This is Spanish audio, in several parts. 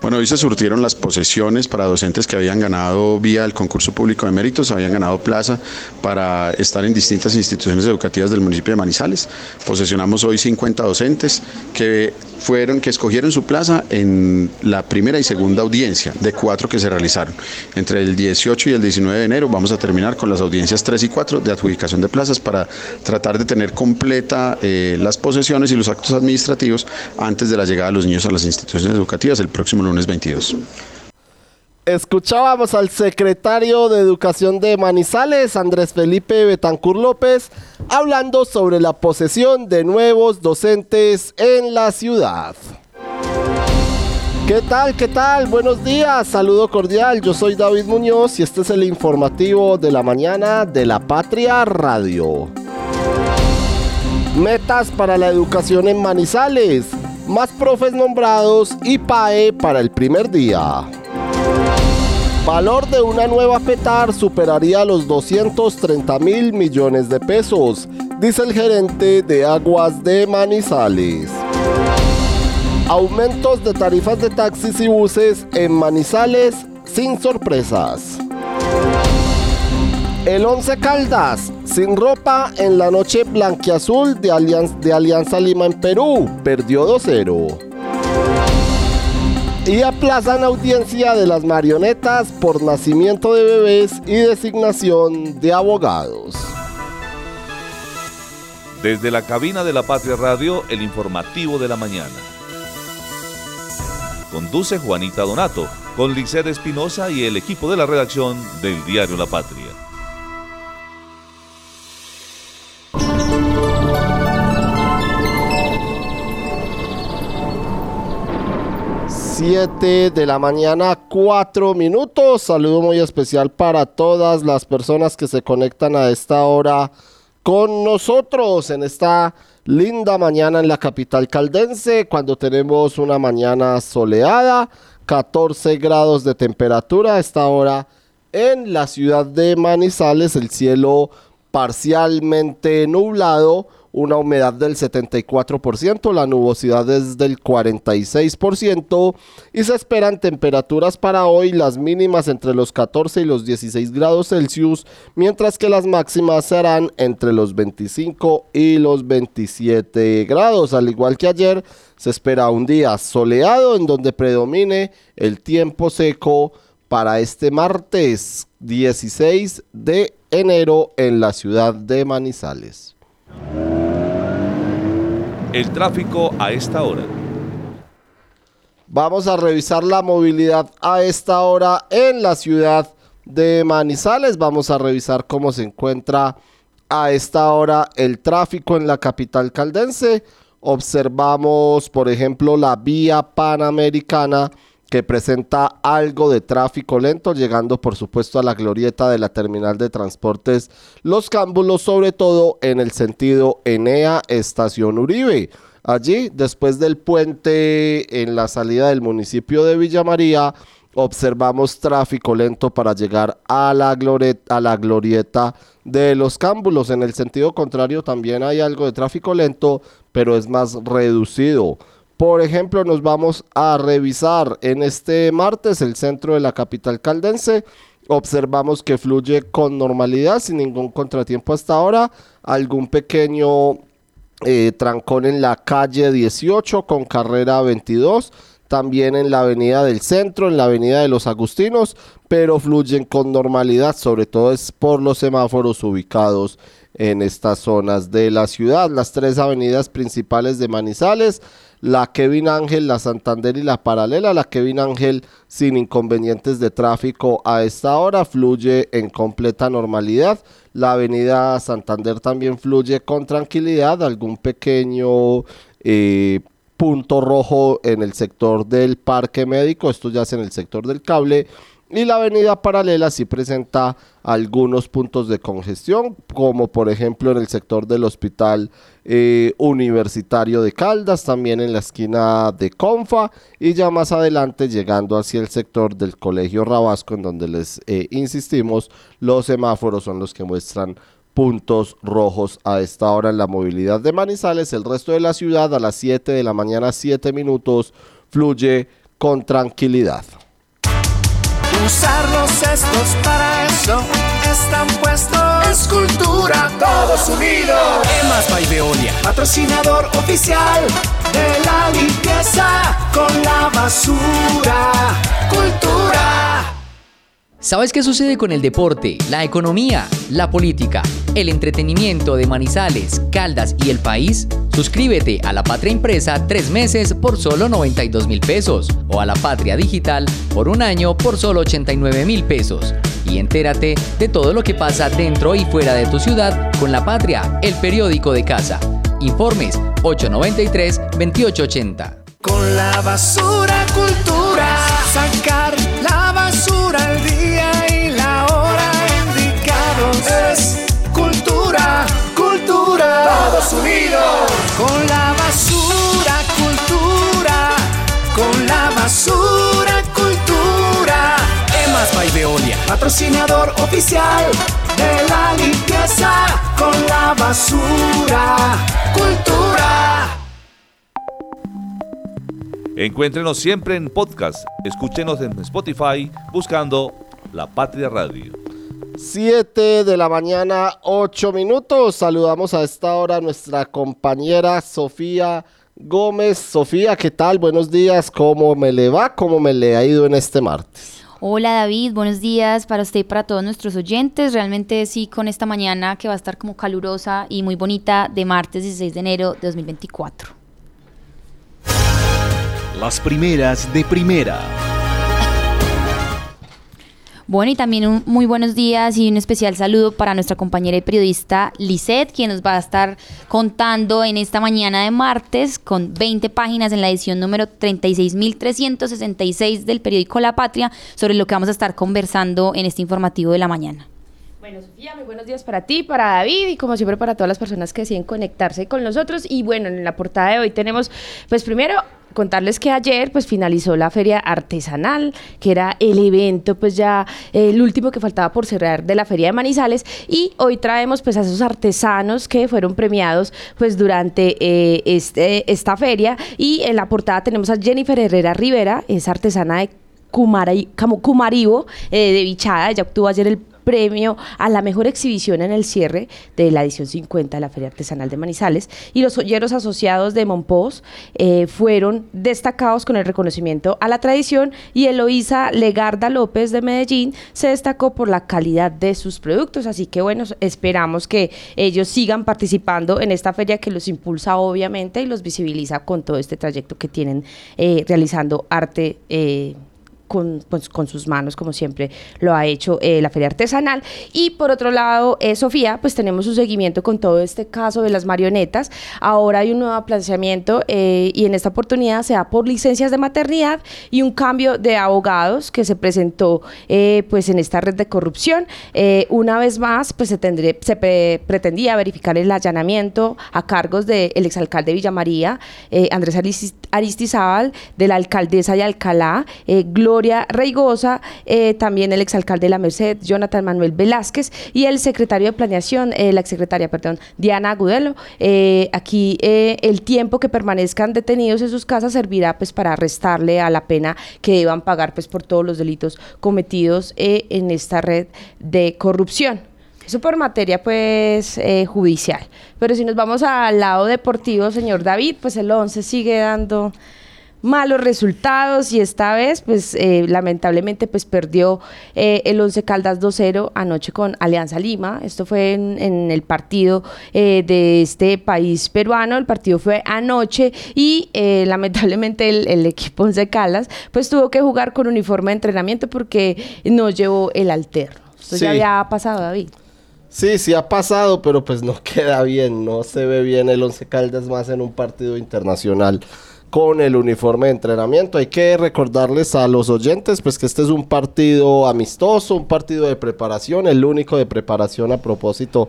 Bueno, hoy se surtieron las posesiones para docentes que habían ganado vía el concurso público de méritos, habían ganado plaza para estar en distintas instituciones educativas del municipio de Manizales. Posesionamos hoy 50 docentes que fueron que escogieron su plaza en la primera y segunda audiencia de cuatro que se realizaron. Entre el 18 y el 19 de enero vamos a terminar con las audiencias 3 y 4 de adjudicación de plazas para tratar de tener completa eh, las posesiones y los actos administrativos antes de la llegada de los niños a las instituciones educativas el próximo lunes 22. Escuchábamos al secretario de Educación de Manizales, Andrés Felipe Betancur López, hablando sobre la posesión de nuevos docentes en la ciudad. ¿Qué tal? ¿Qué tal? Buenos días, saludo cordial. Yo soy David Muñoz y este es el informativo de la mañana de la Patria Radio. Metas para la educación en Manizales más profes nombrados y PAE para el primer día. Valor de una nueva PETAR superaría los 230 mil millones de pesos, dice el gerente de Aguas de Manizales. Aumentos de tarifas de taxis y buses en Manizales sin sorpresas. El Once Caldas, sin ropa en la noche blanquiazul de, de Alianza Lima en Perú, perdió 2-0. Y aplazan audiencia de las marionetas por nacimiento de bebés y designación de abogados. Desde la cabina de la Patria Radio, el informativo de la mañana. Conduce Juanita Donato, con Liced Espinosa y el equipo de la redacción del diario La Patria. 7 de la mañana, 4 minutos. Saludo muy especial para todas las personas que se conectan a esta hora con nosotros en esta linda mañana en la capital caldense, cuando tenemos una mañana soleada, 14 grados de temperatura a esta hora en la ciudad de Manizales, el cielo parcialmente nublado una humedad del 74%, la nubosidad es del 46% y se esperan temperaturas para hoy, las mínimas entre los 14 y los 16 grados Celsius, mientras que las máximas serán entre los 25 y los 27 grados, al igual que ayer. Se espera un día soleado en donde predomine el tiempo seco para este martes 16 de enero en la ciudad de Manizales. El tráfico a esta hora. Vamos a revisar la movilidad a esta hora en la ciudad de Manizales. Vamos a revisar cómo se encuentra a esta hora el tráfico en la capital caldense. Observamos, por ejemplo, la vía panamericana que presenta algo de tráfico lento, llegando por supuesto a la glorieta de la terminal de transportes Los Cámbulos, sobre todo en el sentido Enea Estación Uribe. Allí, después del puente en la salida del municipio de Villa María, observamos tráfico lento para llegar a la, glorieta, a la glorieta de los cámbulos. En el sentido contrario también hay algo de tráfico lento, pero es más reducido. Por ejemplo, nos vamos a revisar en este martes el centro de la capital caldense. Observamos que fluye con normalidad, sin ningún contratiempo hasta ahora. Algún pequeño eh, trancón en la calle 18 con carrera 22 también en la avenida del centro, en la avenida de los Agustinos, pero fluyen con normalidad, sobre todo es por los semáforos ubicados en estas zonas de la ciudad. Las tres avenidas principales de Manizales, la Kevin Ángel, la Santander y la Paralela. La Kevin Ángel sin inconvenientes de tráfico a esta hora fluye en completa normalidad. La avenida Santander también fluye con tranquilidad. Algún pequeño eh, punto rojo en el sector del parque médico. Esto ya es en el sector del cable y la avenida paralela sí presenta algunos puntos de congestión, como por ejemplo en el sector del hospital eh, universitario de Caldas, también en la esquina de Confa y ya más adelante llegando hacia el sector del Colegio Rabasco, en donde les eh, insistimos, los semáforos son los que muestran puntos rojos a esta hora en la movilidad de Manizales. El resto de la ciudad a las 7 de la mañana, 7 minutos, fluye con tranquilidad. Usar los cestos para eso están puestos. Escultura, todos unidos. Emas by Veolia, patrocinador oficial de la limpieza con la basura. Cultura. ¿Sabes qué sucede con el deporte, la economía, la política, el entretenimiento de Manizales, Caldas y el país? Suscríbete a La Patria Impresa tres meses por solo 92 mil pesos o a La Patria Digital por un año por solo 89 mil pesos. Y entérate de todo lo que pasa dentro y fuera de tu ciudad con La Patria, el periódico de casa. Informes 893-2880. Con la basura cultura, sacar patrocinador oficial de la limpieza con la basura cultura. Encuéntrenos siempre en podcast. Escúchenos en Spotify buscando La Patria Radio. 7 de la mañana, 8 minutos. Saludamos a esta hora a nuestra compañera Sofía Gómez. Sofía, ¿qué tal? Buenos días. ¿Cómo me le va? ¿Cómo me le ha ido en este martes? Hola David, buenos días para usted y para todos nuestros oyentes. Realmente sí, con esta mañana que va a estar como calurosa y muy bonita de martes 16 de enero de 2024. Las primeras de primera. Bueno, y también un muy buenos días y un especial saludo para nuestra compañera y periodista Lisette, quien nos va a estar contando en esta mañana de martes con 20 páginas en la edición número 36.366 del periódico La Patria sobre lo que vamos a estar conversando en este informativo de la mañana. Bueno, Sofía, muy buenos días para ti, para David y como siempre para todas las personas que deciden conectarse con nosotros. Y bueno, en la portada de hoy tenemos, pues primero contarles que ayer pues finalizó la feria artesanal, que era el evento pues ya el último que faltaba por cerrar de la feria de Manizales. Y hoy traemos pues a esos artesanos que fueron premiados pues durante eh, este, esta feria. Y en la portada tenemos a Jennifer Herrera Rivera, es artesana de Cumaribo eh, de Bichada, ella obtuvo ayer el premio a la mejor exhibición en el cierre de la edición 50 de la Feria Artesanal de Manizales y los joyeros asociados de Monpós eh, fueron destacados con el reconocimiento a la tradición y Eloísa Legarda López de Medellín se destacó por la calidad de sus productos, así que bueno, esperamos que ellos sigan participando en esta feria que los impulsa obviamente y los visibiliza con todo este trayecto que tienen eh, realizando arte. Eh, con, pues, con, sus manos, como siempre lo ha hecho eh, la feria artesanal. Y por otro lado, eh, Sofía, pues tenemos su seguimiento con todo este caso de las marionetas. Ahora hay un nuevo planteamiento eh, y en esta oportunidad se da por licencias de maternidad y un cambio de abogados que se presentó pues en esta red de corrupción. una vez más, pues se, tendré, se pretendía verificar el allanamiento a cargos del exalcalde de Villa María, Andrés Aristizábal, de la alcaldesa de Alcalá, Gloria Gloria Reigosa, eh, también el exalcalde de la Merced, Jonathan Manuel Velázquez, y el secretario de Planeación, eh, la exsecretaria, perdón, Diana Agudelo. Eh, aquí el tiempo que permanezcan detenidos en sus casas servirá pues para restarle a la pena que deban pagar pues por todos los delitos cometidos en esta red de corrupción. Eso por materia pues judicial. Pero si nos vamos al lado deportivo, señor David, pues el 11 sigue dando malos resultados y esta vez pues eh, lamentablemente pues perdió eh, el Once Caldas 2-0 anoche con Alianza Lima. Esto fue en, el partido eh, de este país peruano. El partido fue anoche y lamentablemente el, equipo Once Caldas pues tuvo que jugar con uniforme de entrenamiento porque no llevó el alterno. Esto ya había pasado David. Sí, sí ha pasado, pero pues no queda bien, no se ve bien el Once Caldas más en un partido internacional con el uniforme de entrenamiento. Hay que recordarles a los oyentes pues que este es un partido amistoso, un partido de preparación, el único de preparación a propósito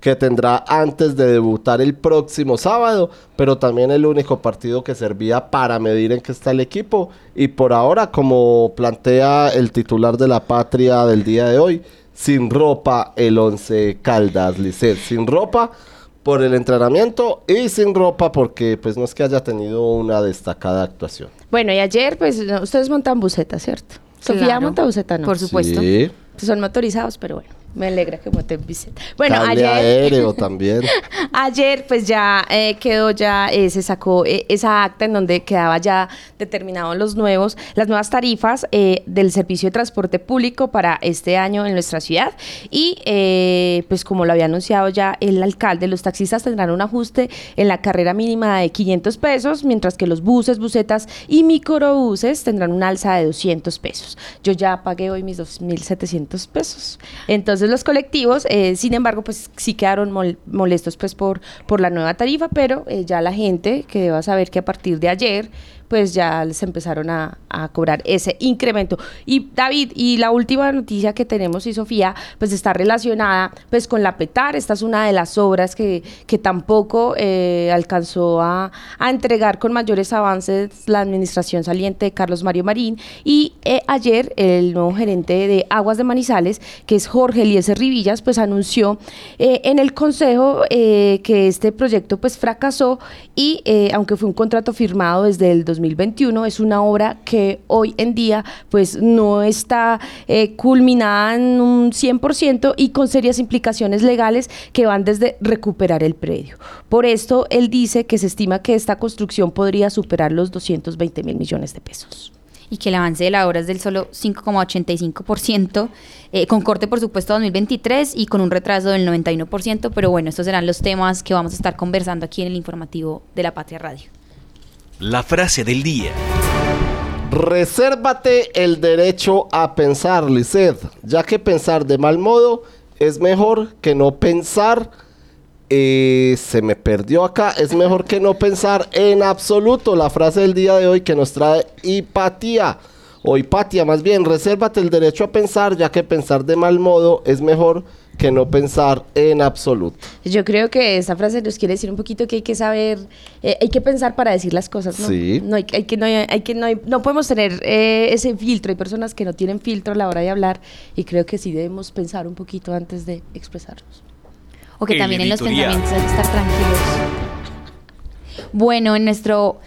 que tendrá antes de debutar el próximo sábado, pero también el único partido que servía para medir en qué está el equipo y por ahora como plantea el titular de la patria del día de hoy, sin ropa el 11 Caldas Licet, sin ropa por el entrenamiento y sin ropa porque pues no es que haya tenido una destacada actuación. Bueno, y ayer pues no, ustedes montan buseta, ¿cierto? Sofía Claro. monta buseta, ¿no? Por supuesto. Sí. Son motorizados, pero bueno. Me alegra que monten buseta. Bueno, Cable ayer... aéreo también. Ayer pues ya eh, quedó ya, eh, se sacó eh, esa acta en donde quedaba ya determinados los nuevos, las nuevas tarifas eh, del servicio de transporte público para este año en nuestra ciudad y pues como lo había anunciado ya el alcalde, los taxistas tendrán un ajuste en la carrera mínima de 500 pesos, mientras que los buses, busetas y microbuses tendrán un alza de 200 pesos. Yo ya pagué hoy mis 2.700 pesos. Entonces los colectivos, eh, sin embargo, pues sí quedaron mol- molestos pues por, por la nueva tarifa, pero eh, ya la gente que deba saber que a partir de ayer pues ya les empezaron a, cobrar ese incremento. Y David, y la última noticia que tenemos y Sofía, pues está relacionada pues con la PETAR. Esta es una de las obras que, que tampoco eh, alcanzó a, entregar con mayores avances la administración saliente de Carlos Mario Marín. Y eh, ayer el nuevo gerente de Aguas de Manizales, que es Jorge Eliezer Rivillas, pues anunció eh, en el consejo eh, que este proyecto pues fracasó y aunque fue un contrato firmado desde el 2021, es una obra que hoy en día pues no está eh, culminada en un 100% y con serias implicaciones legales que van desde recuperar el predio. Por esto, él dice que se estima que esta construcción podría superar los 220 mil millones de pesos. y que el avance de la obra es del solo 5,85%, eh, con corte por supuesto 2023 y con un retraso del 91%, pero bueno, estos serán los temas que vamos a estar conversando aquí en el informativo de la Patria Radio. La frase del día. Resérvate el derecho a pensar, Lisset, ya que pensar de mal modo es mejor que no pensar. eh, se me perdió acá. Es mejor que no pensar en absoluto. La frase del día de hoy que nos trae Hipatía. O Hipatia, más bien, resérvate el derecho a pensar, ya que pensar de mal modo es mejor no pensar en absoluto. Yo creo que esta frase nos quiere decir un poquito que hay que saber, eh, hay que pensar para decir las cosas, ¿no? Sí. No hay, hay que no hay, hay que no hay- no podemos tener eh, ese filtro. Hay personas que no tienen filtro a la hora de hablar y creo que sí debemos pensar un poquito antes de expresarnos. O que El también en los pensamientos hay que estar tranquilos. Bueno, en nuestro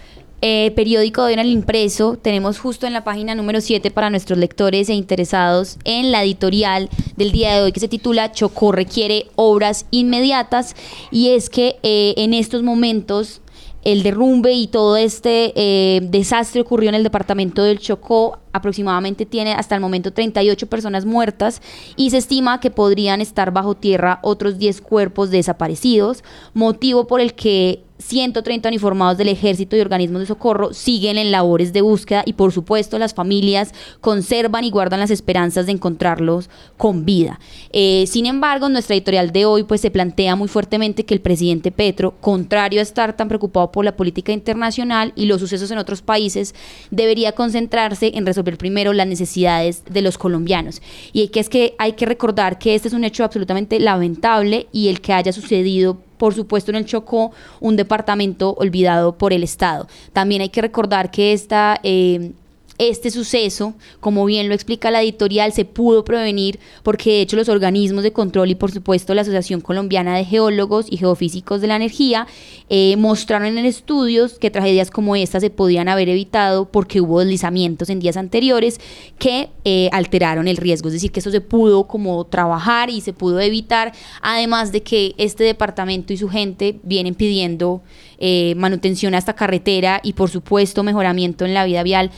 eh, periódico de en el impreso tenemos justo en la página número 7 para nuestros lectores e interesados en la editorial del día de hoy que se titula Chocó requiere obras inmediatas y es que eh, en estos momentos el derrumbe y todo este eh, desastre ocurrió en el departamento del Chocó. Aproximadamente tiene hasta el momento 38 personas muertas y se estima que podrían estar bajo tierra otros 10 cuerpos desaparecidos, motivo por el que 130 uniformados del ejército y organismos de socorro siguen en labores de búsqueda y por supuesto las familias conservan y guardan las esperanzas de encontrarlos con vida. Eh, sin embargo, nuestra editorial de hoy pues se plantea muy fuertemente que el presidente Petro, contrario a estar tan preocupado por la política internacional y los sucesos en otros países, debería concentrarse en resolver primero las necesidades de los colombianos. Y que es que hay que recordar que este es un hecho absolutamente lamentable y el que haya sucedido por supuesto en el Chocó, un departamento olvidado por el Estado. También hay que recordar que esta, eh, este suceso, como bien lo explica la editorial, se pudo prevenir porque de hecho los organismos de control y por supuesto la Asociación Colombiana de Geólogos y Geofísicos de la Energía eh, mostraron en estudios que tragedias como esta se podían haber evitado porque hubo deslizamientos en días anteriores que eh, alteraron el riesgo, es decir, que eso se pudo como trabajar y se pudo evitar, además de que este departamento y su gente vienen pidiendo eh, manutención a esta carretera y por supuesto mejoramiento en la vida vial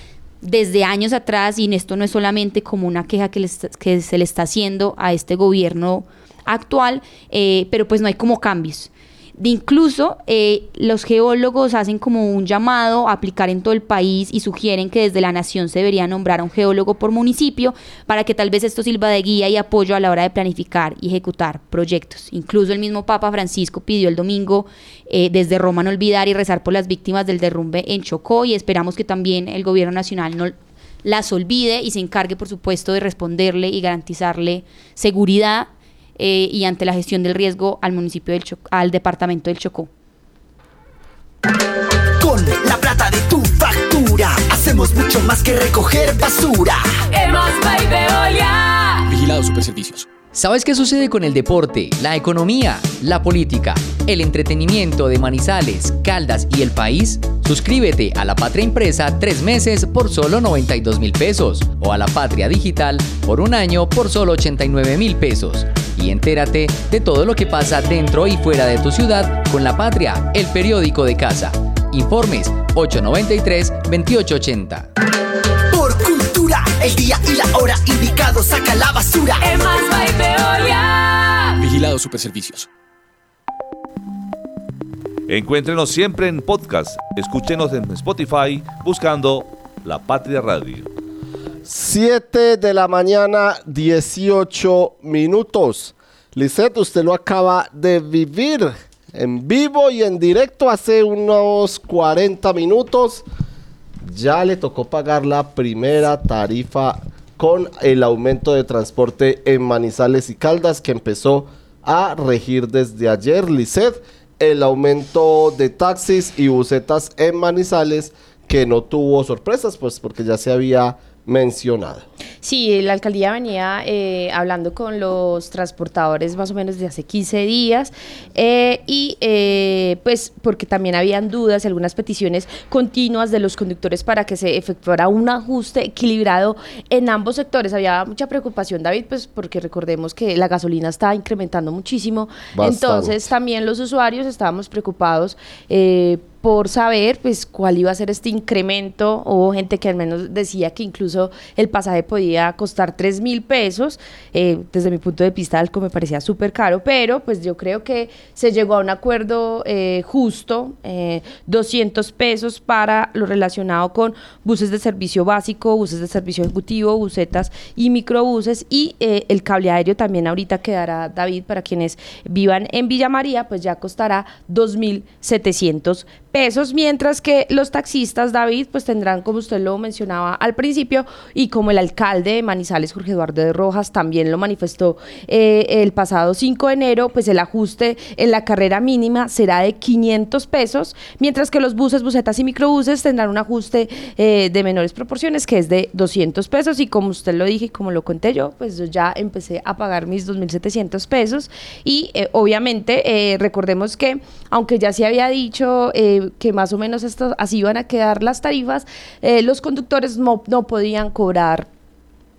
desde años atrás y esto no es solamente como una queja que, que se le está haciendo a este gobierno actual, eh, pero pues no hay como cambios. De incluso eh, los geólogos hacen como un llamado a aplicar en todo el país y sugieren que desde la nación se debería nombrar a un geólogo por municipio para que tal vez esto sirva de guía y apoyo a la hora de planificar y ejecutar proyectos. Incluso el mismo Papa Francisco pidió el domingo eh, desde Roma no olvidar y rezar por las víctimas del derrumbe en Chocó y esperamos que también el gobierno nacional no las olvide y se encargue, por supuesto, de responderle y garantizarle seguridad eh, y ante la gestión del riesgo al municipio del Cho- al departamento del Chocó. Con la plata de tu factura, hacemos mucho más que recoger basura. Vigilado Superservicios. ¿Sabes qué sucede con el deporte, la economía, la política, el entretenimiento de Manizales, Caldas y el país? Suscríbete a La Patria Impresa tres meses por solo 92 mil pesos o a La Patria Digital por un año por solo 89 mil pesos. Y entérate de todo lo que pasa dentro y fuera de tu ciudad con La Patria, el periódico de casa. Informes 893-2880. Por cultura, el día y la hora indicado saca la basura. Vigilado Superservicios. Encuéntrenos siempre en podcast. Escúchenos en Spotify buscando La Patria Radio. 7 de la mañana, 18 minutos. Lisette, usted lo acaba de vivir en vivo y en directo hace unos 40 minutos. Ya le tocó pagar la primera tarifa con el aumento de transporte en Manizales y Caldas que empezó a regir desde ayer. Lisset, el aumento de taxis y busetas en Manizales que no tuvo sorpresas, pues porque ya se había mencionado. Sí, la alcaldía venía eh, hablando con los transportadores más o menos de hace 15 días eh, y eh, pues porque también habían dudas y algunas peticiones continuas de los conductores para que se efectuara un ajuste equilibrado en ambos sectores. Había mucha preocupación, David, pues porque recordemos que la gasolina está incrementando muchísimo. Bastante. Entonces también los usuarios estábamos preocupados. Por saber pues cuál iba a ser este incremento. Hubo gente que al menos decía que incluso el pasaje podía costar 3 mil pesos. Eh, desde mi punto de vista, algo me parecía súper caro, pero pues yo creo que se llegó a un acuerdo eh, justo, eh, 200 pesos para lo relacionado con buses de servicio básico, buses de servicio ejecutivo, busetas y microbuses y eh, el cable aéreo también ahorita quedará, David, para quienes vivan en Villa María, pues ya costará 2.700 pesos, mientras que los taxistas, David, pues tendrán, como usted lo mencionaba al principio, y como el alcalde de Manizales, Jorge Eduardo de Rojas, también lo manifestó eh, el pasado 5 de enero, pues el ajuste en la carrera mínima será de 500 pesos, mientras que los buses, busetas y microbuses tendrán un ajuste eh, de menores proporciones, que es de 200 pesos, y como usted lo dije y como lo conté yo, pues yo ya empecé a pagar mis 2.700 pesos, y eh, obviamente recordemos que, aunque ya se había dicho que más o menos esto, así iban a quedar las tarifas, eh, los conductores no, no podían cobrar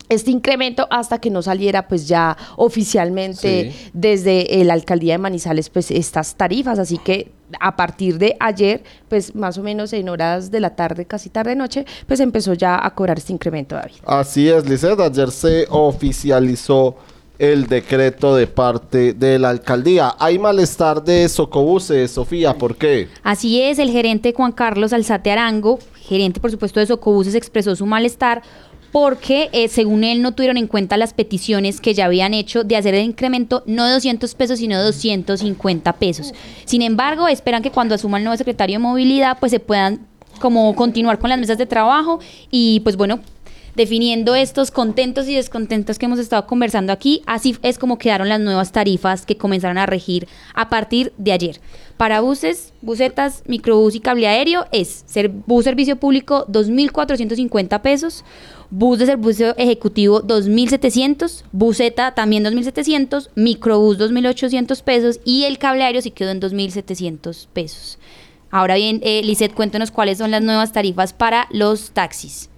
este incremento hasta que no saliera pues ya oficialmente Sí. desde la alcaldía de Manizales pues estas tarifas así que a partir de ayer pues más o menos en horas de la tarde casi tarde noche pues empezó ya a cobrar este incremento David Así es, Lisset. Ayer se oficializó el decreto de parte de la alcaldía. Hay malestar de Socobuses, Sofía, ¿por qué? Así es, el gerente Juan Carlos Alzate Arango, gerente por supuesto de Socobuses, expresó su malestar porque eh, según él no tuvieron en cuenta las peticiones que ya habían hecho de hacer el incremento no de 200 pesos sino de 250 pesos. Sin embargo, esperan que cuando asuma el nuevo secretario de movilidad pues se puedan como continuar con las mesas de trabajo y pues bueno, definiendo estos contentos y descontentos que hemos estado conversando aquí. Así es como quedaron las nuevas tarifas que comenzaron a regir a partir de ayer. Para buses, busetas, microbús y cable aéreo es ser, bus servicio público 2.450 pesos, bus de servicio ejecutivo 2.700, buseta también 2.700, microbús 2.800 pesos y el cable aéreo sí quedó en 2.700 pesos. Ahora bien, eh, Lisette, cuéntanos cuáles son las nuevas tarifas para los taxis.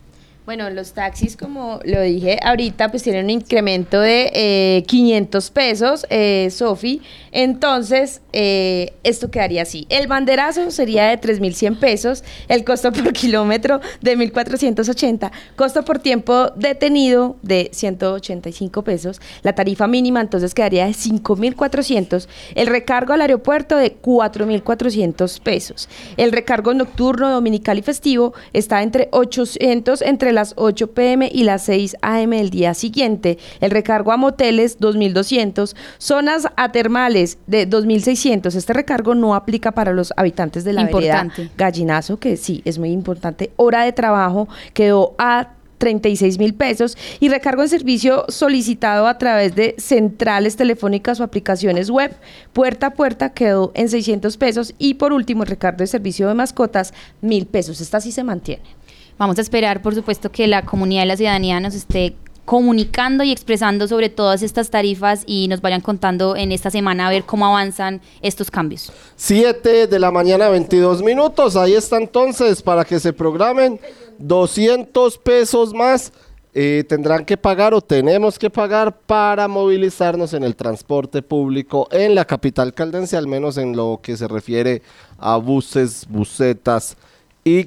Bueno, los taxis, como lo dije ahorita, pues tienen un incremento de eh, 500 pesos, eh, Sofi. Entonces, eh, esto quedaría así. El banderazo sería de 3.100 pesos, el costo por kilómetro de 1.480, costo por tiempo detenido de 185 pesos, la tarifa mínima entonces quedaría de 5.400, el recargo al aeropuerto de 4.400 pesos. El recargo nocturno, dominical y festivo está entre 800 entre las 8 pm y las 6 am del día siguiente. El recargo a moteles 2.200, zonas atermales de 2.600. Este recargo no aplica para los habitantes de la vereda Importante. Gallinazo, que sí, es muy importante. Hora de trabajo quedó a 36 mil pesos y recargo en servicio solicitado a través de centrales telefónicas o aplicaciones web puerta a puerta quedó en 600 pesos y por último el recargo de servicio de mascotas mil pesos. Esta sí se mantiene. Vamos a esperar, por supuesto, que la comunidad y la ciudadanía nos esté comunicando y expresando sobre todas estas tarifas y nos vayan contando en esta semana a ver cómo avanzan estos cambios. 7 de la mañana, 22 minutos. Ahí está entonces para que se programen 200 pesos más. eh, tendrán que pagar o tenemos que pagar para movilizarnos en el transporte público en la capital caldense, al menos en lo que se refiere a buses, busetas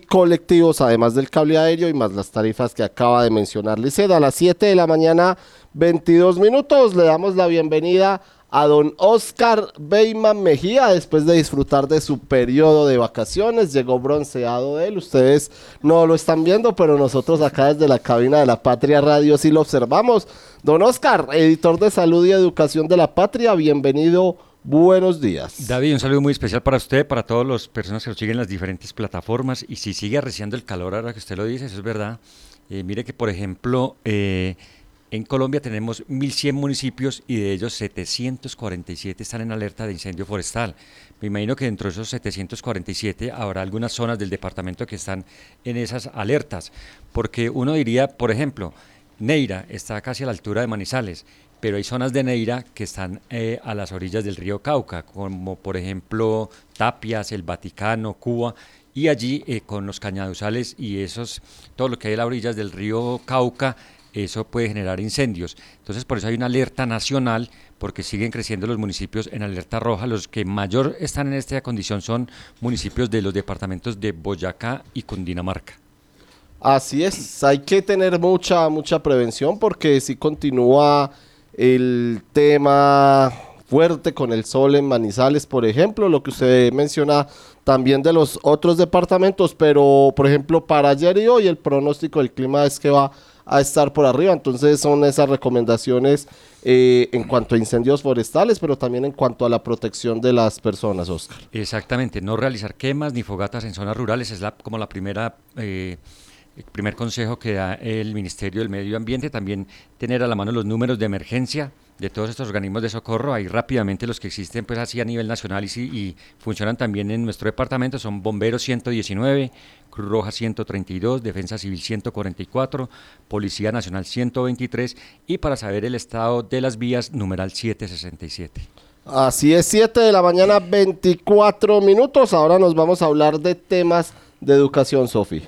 colectivos, además del cable aéreo y más las tarifas que acaba de mencionar Liceda. A las 7 de la mañana, 22 minutos, le damos la bienvenida a don Oscar Beyman Mejía después de disfrutar de su periodo de vacaciones. Llegó bronceado de él. Ustedes no lo están viendo, pero nosotros acá desde la cabina de la Patria Radio sí lo observamos. Don Oscar, editor de Salud y Educación de la Patria, bienvenido. Buenos días. David, un saludo muy especial para usted, para todas las personas que nos siguen en las diferentes plataformas. Y si sigue arreciando el calor ahora que usted lo dice, eso es verdad. Eh, mire que, por ejemplo, eh, en Colombia tenemos 1.100 municipios y de ellos 747 están en alerta de incendio forestal. Me imagino que dentro de esos 747 habrá algunas zonas del departamento que están en esas alertas. Porque uno diría, por ejemplo, Neira está casi a la altura de Manizales, pero hay zonas de Neira que están eh, a las orillas del río Cauca, como por ejemplo Tapias, el Vaticano, Cuba, y allí eh, con los cañaduzales y esos, todo lo que hay a las orillas del río Cauca, eso puede generar incendios. Entonces por eso hay una alerta nacional, porque siguen creciendo los municipios en alerta roja. Los que mayor están en esta condición son municipios de los departamentos de Boyacá y Cundinamarca. Así es, hay que tener mucha, mucha prevención porque si continúa el tema fuerte con el sol en Manizales, por ejemplo, lo que usted menciona también de los otros departamentos, pero por ejemplo para ayer y hoy el pronóstico del clima es que va a estar por arriba, entonces son esas recomendaciones eh, en cuanto a incendios forestales, pero también en cuanto a la protección de las personas, Oscar. Exactamente, no realizar quemas ni fogatas en zonas rurales es la, como la primera... Eh, el primer consejo que da el Ministerio del Medio Ambiente, también tener a la mano los números de emergencia de todos estos organismos de socorro, ahí rápidamente los que existen pues así a nivel nacional y, funcionan también en nuestro departamento, son Bomberos 119, Cruz Roja 132, Defensa Civil 144, Policía Nacional 123 y para saber el estado de las vías, numeral 767. Así es, 7 de la mañana, 24 minutos, ahora nos vamos a hablar de temas de educación, Sofi.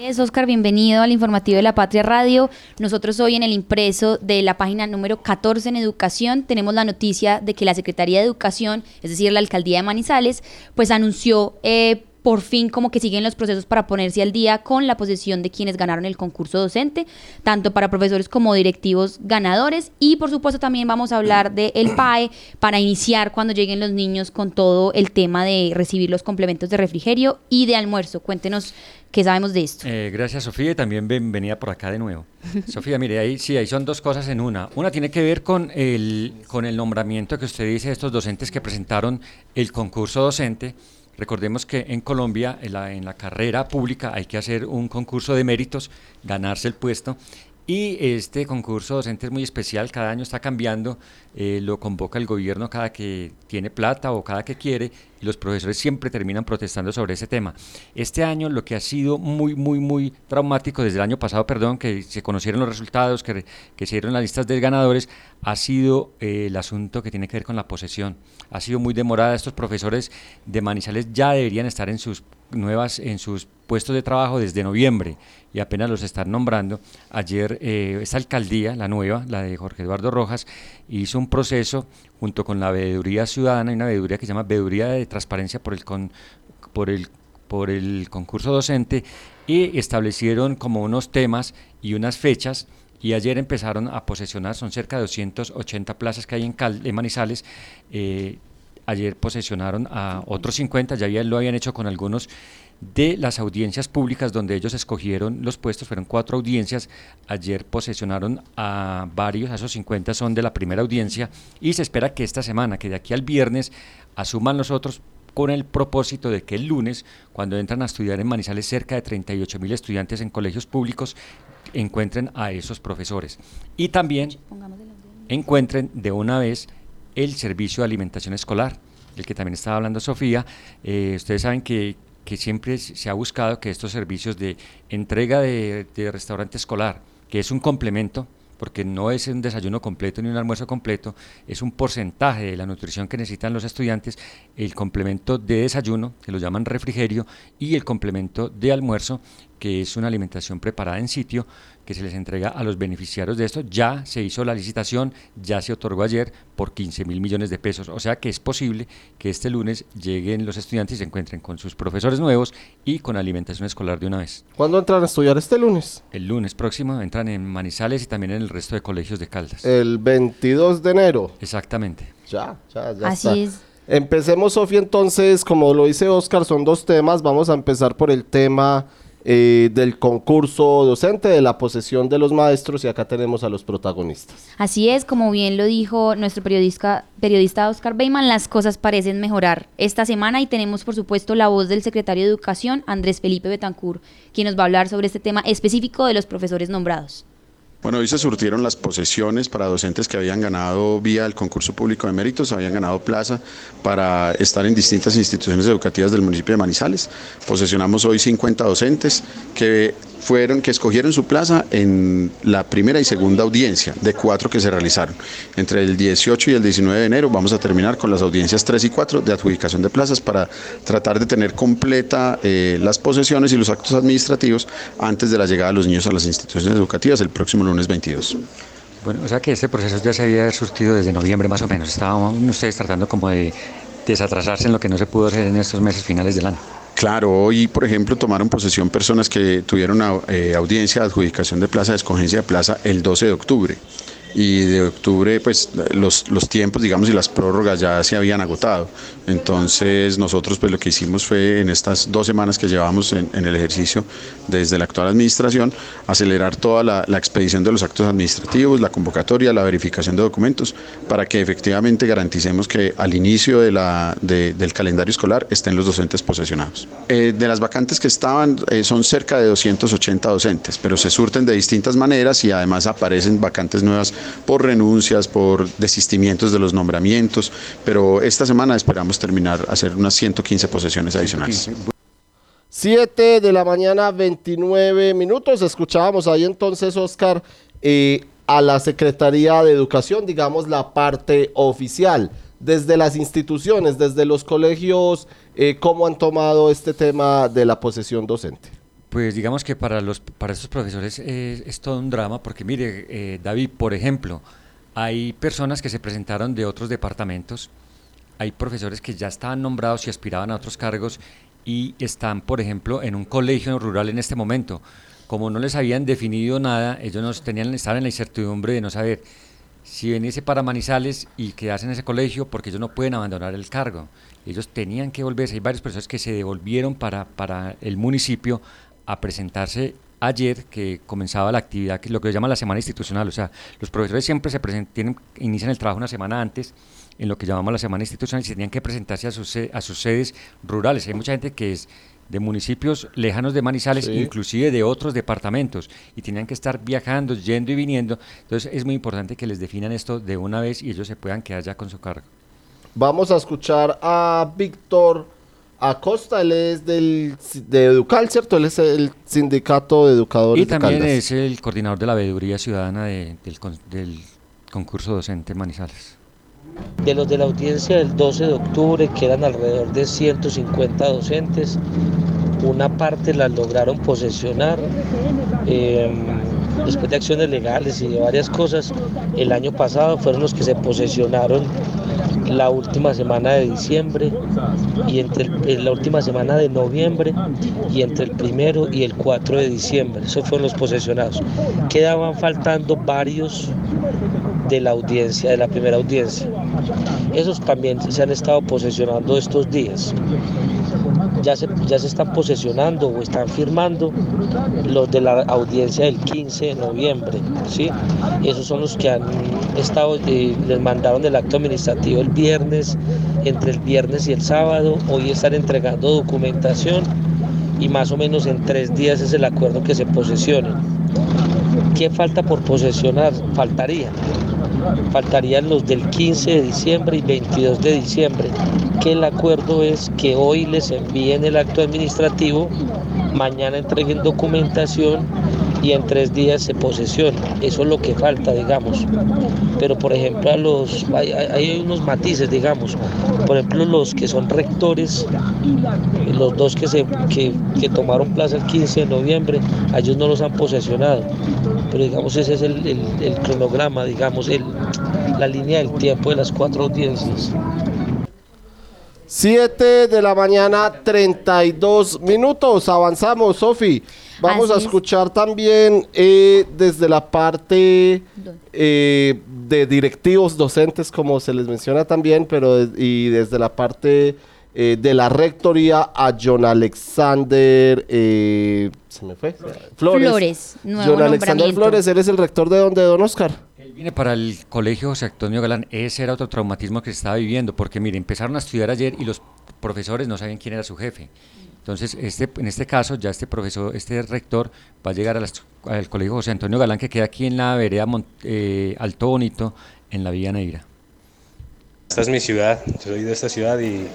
Es, Oscar, bienvenido al informativo de la Patria Radio. Nosotros hoy en el impreso de la página número 14 en educación tenemos la noticia de que la Secretaría de Educación, es decir, la Alcaldía de Manizales, pues anunció eh, por fin como que siguen los procesos para ponerse al día con la posesión de quienes ganaron el concurso docente, tanto para profesores como directivos ganadores y por supuesto también vamos a hablar del el PAE para iniciar cuando lleguen los niños con todo el tema de recibir los complementos de refrigerio y de almuerzo. Cuéntenos qué sabemos de esto. Eh, gracias Sofía y también bienvenida por acá de nuevo. Sofía, mire, ahí sí, ahí son dos cosas en una. Una tiene que ver con el, con el nombramiento que usted dice de estos docentes que presentaron el concurso docente. Recordemos que en Colombia, en la, en la carrera pública, hay que hacer un concurso de méritos, ganarse el puesto. Y este concurso docente es muy especial, cada año está cambiando, eh, lo convoca el gobierno cada que tiene plata o cada que quiere, y los profesores siempre terminan protestando sobre ese tema. Este año lo que ha sido muy, muy, muy traumático, desde el año pasado, perdón, que se conocieron los resultados, que, que se dieron las listas de ganadores, ha sido eh, el asunto que tiene que ver con la posesión. Ha sido muy demorada, estos profesores de Manizales ya deberían estar en sus nuevas, en sus puestos de trabajo desde noviembre y apenas los están nombrando. Ayer eh, esta alcaldía, la nueva, la de Jorge Eduardo Rojas, hizo un proceso junto con la veeduría ciudadana, y una veeduría que se llama Veeduría de Transparencia por el, con, por el, por el concurso docente, y establecieron como unos temas y unas fechas y ayer empezaron a posesionar, son cerca de 280 plazas que hay en, Cal, en Manizales, eh, ayer posesionaron a otros 50, ya lo habían hecho con algunos de las audiencias públicas donde ellos escogieron los puestos, fueron cuatro audiencias, ayer posesionaron a varios, a esos 50 son de la primera audiencia y se espera que esta semana, que de aquí al viernes, asuman los otros con el propósito de que el lunes, cuando entran a estudiar en Manizales cerca de 38 mil estudiantes en colegios públicos, encuentren a esos profesores. Y también encuentren de una vez el servicio de alimentación escolar, del que también estaba hablando Sofía. Eh, ustedes saben que, que, siempre se ha buscado que estos servicios de entrega de, de restaurante escolar, que es un complemento, porque no es un desayuno completo ni un almuerzo completo, es un porcentaje de la nutrición que necesitan los estudiantes, el complemento de desayuno, que lo llaman refrigerio, y el complemento de almuerzo, que es una alimentación preparada en sitio que se les entrega a los beneficiarios de esto. Ya se hizo la licitación, ya se otorgó ayer por 15 mil millones de pesos. O sea que es posible que este lunes lleguen los estudiantes y se encuentren con sus profesores nuevos y con alimentación escolar de una vez. ¿Cuándo entran a estudiar este lunes? El lunes próximo entran en Manizales y también en el resto de colegios de Caldas. El 22 de enero. Exactamente. Ya, ya, ya. Así es. Empecemos, Sofía, entonces, como lo dice Oscar, son dos temas. Vamos a empezar por el tema eh, del concurso docente, de la posesión de los maestros y acá tenemos a los protagonistas. Así es, como bien lo dijo nuestro periodista, periodista Oscar Beyman, las cosas parecen mejorar esta semana y tenemos por supuesto la voz del secretario de Educación, Andrés Felipe Betancur, quien nos va a hablar sobre este tema específico de los profesores nombrados. Bueno, hoy se surtieron las posesiones para docentes que habían ganado vía el concurso público de méritos, habían ganado plaza para estar en distintas instituciones educativas del municipio de Manizales. Posesionamos hoy 50 docentes que fueron que escogieron su plaza en la primera y segunda audiencia de cuatro que se realizaron. Entre el 18 y el 19 de enero vamos a terminar con las audiencias 3 y 4 de adjudicación de plazas para tratar de tener completa eh, las posesiones y los actos administrativos antes de la llegada de los niños a las instituciones educativas el próximo lunes 22. Bueno, o sea que este proceso ya se había surtido desde noviembre más o menos. Estaban ustedes tratando como de desatrasarse en lo que no se pudo hacer en estos meses finales del año. Claro, hoy, por ejemplo, tomaron posesión personas que tuvieron eh, audiencia de adjudicación de plaza, de escogencia de plaza el 12 de octubre y de octubre pues los, los tiempos digamos y las prórrogas ya se habían agotado. Entonces nosotros pues lo que hicimos fue en estas dos semanas que llevamos en, el ejercicio desde la actual administración acelerar toda la, expedición de los actos administrativos la convocatoria la verificación de documentos para que efectivamente garanticemos que al inicio de la, del calendario escolar estén los docentes posesionados. Eh, de las vacantes que estaban eh, son cerca de 280 docentes pero se surten de distintas maneras y además aparecen vacantes nuevas por renuncias, por desistimientos de los nombramientos, pero esta semana esperamos terminar, hacer unas 115 posesiones adicionales. 7 de la mañana, 29 minutos. Escuchábamos ahí entonces, Oscar, eh, a la Secretaría de Educación, digamos la parte oficial, desde las instituciones, desde los colegios, eh, ¿cómo han tomado este tema de la posesión docente? Pues digamos que para los para estos profesores es, todo un drama, porque mire, eh, David, por ejemplo, hay personas que se presentaron de otros departamentos, hay profesores que ya estaban nombrados y aspiraban a otros cargos y están, por ejemplo, en un colegio rural en este momento. Como no les habían definido nada, ellos no tenían, estaban en la incertidumbre de no saber si venirse para Manizales y quedarse en ese colegio, porque ellos no pueden abandonar el cargo. Ellos tenían que volverse. Hay varios profesores que se devolvieron para, para el municipio a presentarse ayer que comenzaba la actividad, que es lo que se llama la semana institucional. O sea, los profesores siempre se tienen, inician el trabajo una semana antes en lo que llamamos la semana institucional y tenían que presentarse a sus, a sus sedes rurales. Hay mucha gente que es de municipios lejanos de Manizales, inclusive de otros departamentos, y tenían que estar viajando, yendo y viniendo. Entonces es muy importante que les definan esto de una vez y ellos se puedan quedar ya con su cargo. Vamos a escuchar a Víctor Acosta, él es del, de Educal, ¿cierto? Él es el sindicato de educadores. Y también es el coordinador de la veeduría ciudadana del, del concurso docente Manizales. De los de la audiencia del 12 de octubre, que eran alrededor de 150 docentes, una parte la lograron posesionar eh, después de acciones legales y de varias cosas. El año pasado fueron los que se posesionaron la última semana de diciembre y entre en la última semana de noviembre y entre el primero y el 4 de diciembre. Esos fueron los posesionados. Quedaban faltando varios de la audiencia, de la primera audiencia. Esos también se han estado posesionando estos días. Ya se, ya se están posesionando o están firmando los de la audiencia del 15 de noviembre. ¿sí? Esos son los que han estado, eh, les mandaron el acto administrativo el viernes, entre el viernes y el sábado. Hoy están entregando documentación y más o menos en tres días es el acuerdo que se posesionen. ¿Qué falta por posesionar? Faltaría. Faltarían los del 15 de diciembre y 22 de diciembre, que el acuerdo es que hoy les envíen el acto administrativo, mañana entreguen documentación y en tres días se posesione. Eso es lo que falta, digamos. Pero por ejemplo, a los, hay, unos matices, digamos. Por ejemplo, los que son rectores, los dos que, se, que tomaron plaza el 15 de noviembre, a ellos no los han posesionado. Pero digamos, ese es el, el- el cronograma, digamos, el, la línea del tiempo de las cuatro audiencias. 7 de la mañana, 32 minutos. Avanzamos, Sofi. Vamos Así a es. escuchar también eh, desde la parte eh, de directivos docentes, como se les menciona también, pero y desde la parte eh, de la rectoría a John Alexander. eh, ¿Se me fue? Flores. Flores, nuevo John Alexander. Flores, él es el rector de donde, don Oscar. Él viene para el colegio José Antonio Galán. Ese era otro traumatismo que se estaba viviendo, porque mire, empezaron a estudiar ayer y los profesores no sabían quién era su jefe. Entonces, este, en este caso, ya este profesor, este rector va a llegar a las- al colegio José Antonio Galán, que queda aquí en la vereda Mon- eh, Alto Bonito, en la Villa Neira. Esta es mi ciudad, yo soy de esta ciudad y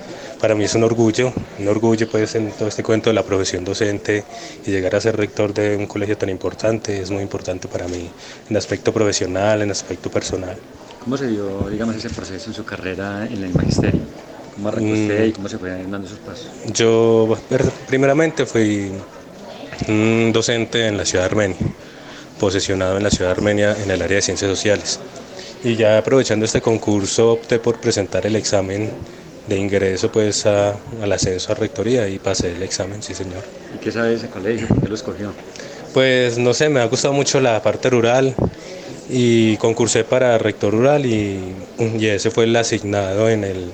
para mí es un orgullo, un orgullo pues en todo este cuento de la profesión docente y llegar a ser rector de un colegio tan importante es muy importante para mí en aspecto profesional, en aspecto personal. ¿Cómo se dio, digamos, ese proceso en su carrera en el magisterio? ¿Cómo arrancó Mm. usted y cómo se fue dando esos pasos? Yo primeramente fui un docente en la ciudad de Armenia, posesionado en la ciudad de Armenia en el área de ciencias sociales. Y ya aprovechando este concurso opté por presentar el examen de ingreso pues a- al ascenso a rectoría y pasé el examen, sí señor. ¿Y qué sabe ese colegio? ¿Por qué lo escogió? Pues no sé, me ha gustado mucho la parte rural y concursé para rector rural y, y ese fue el asignado en el,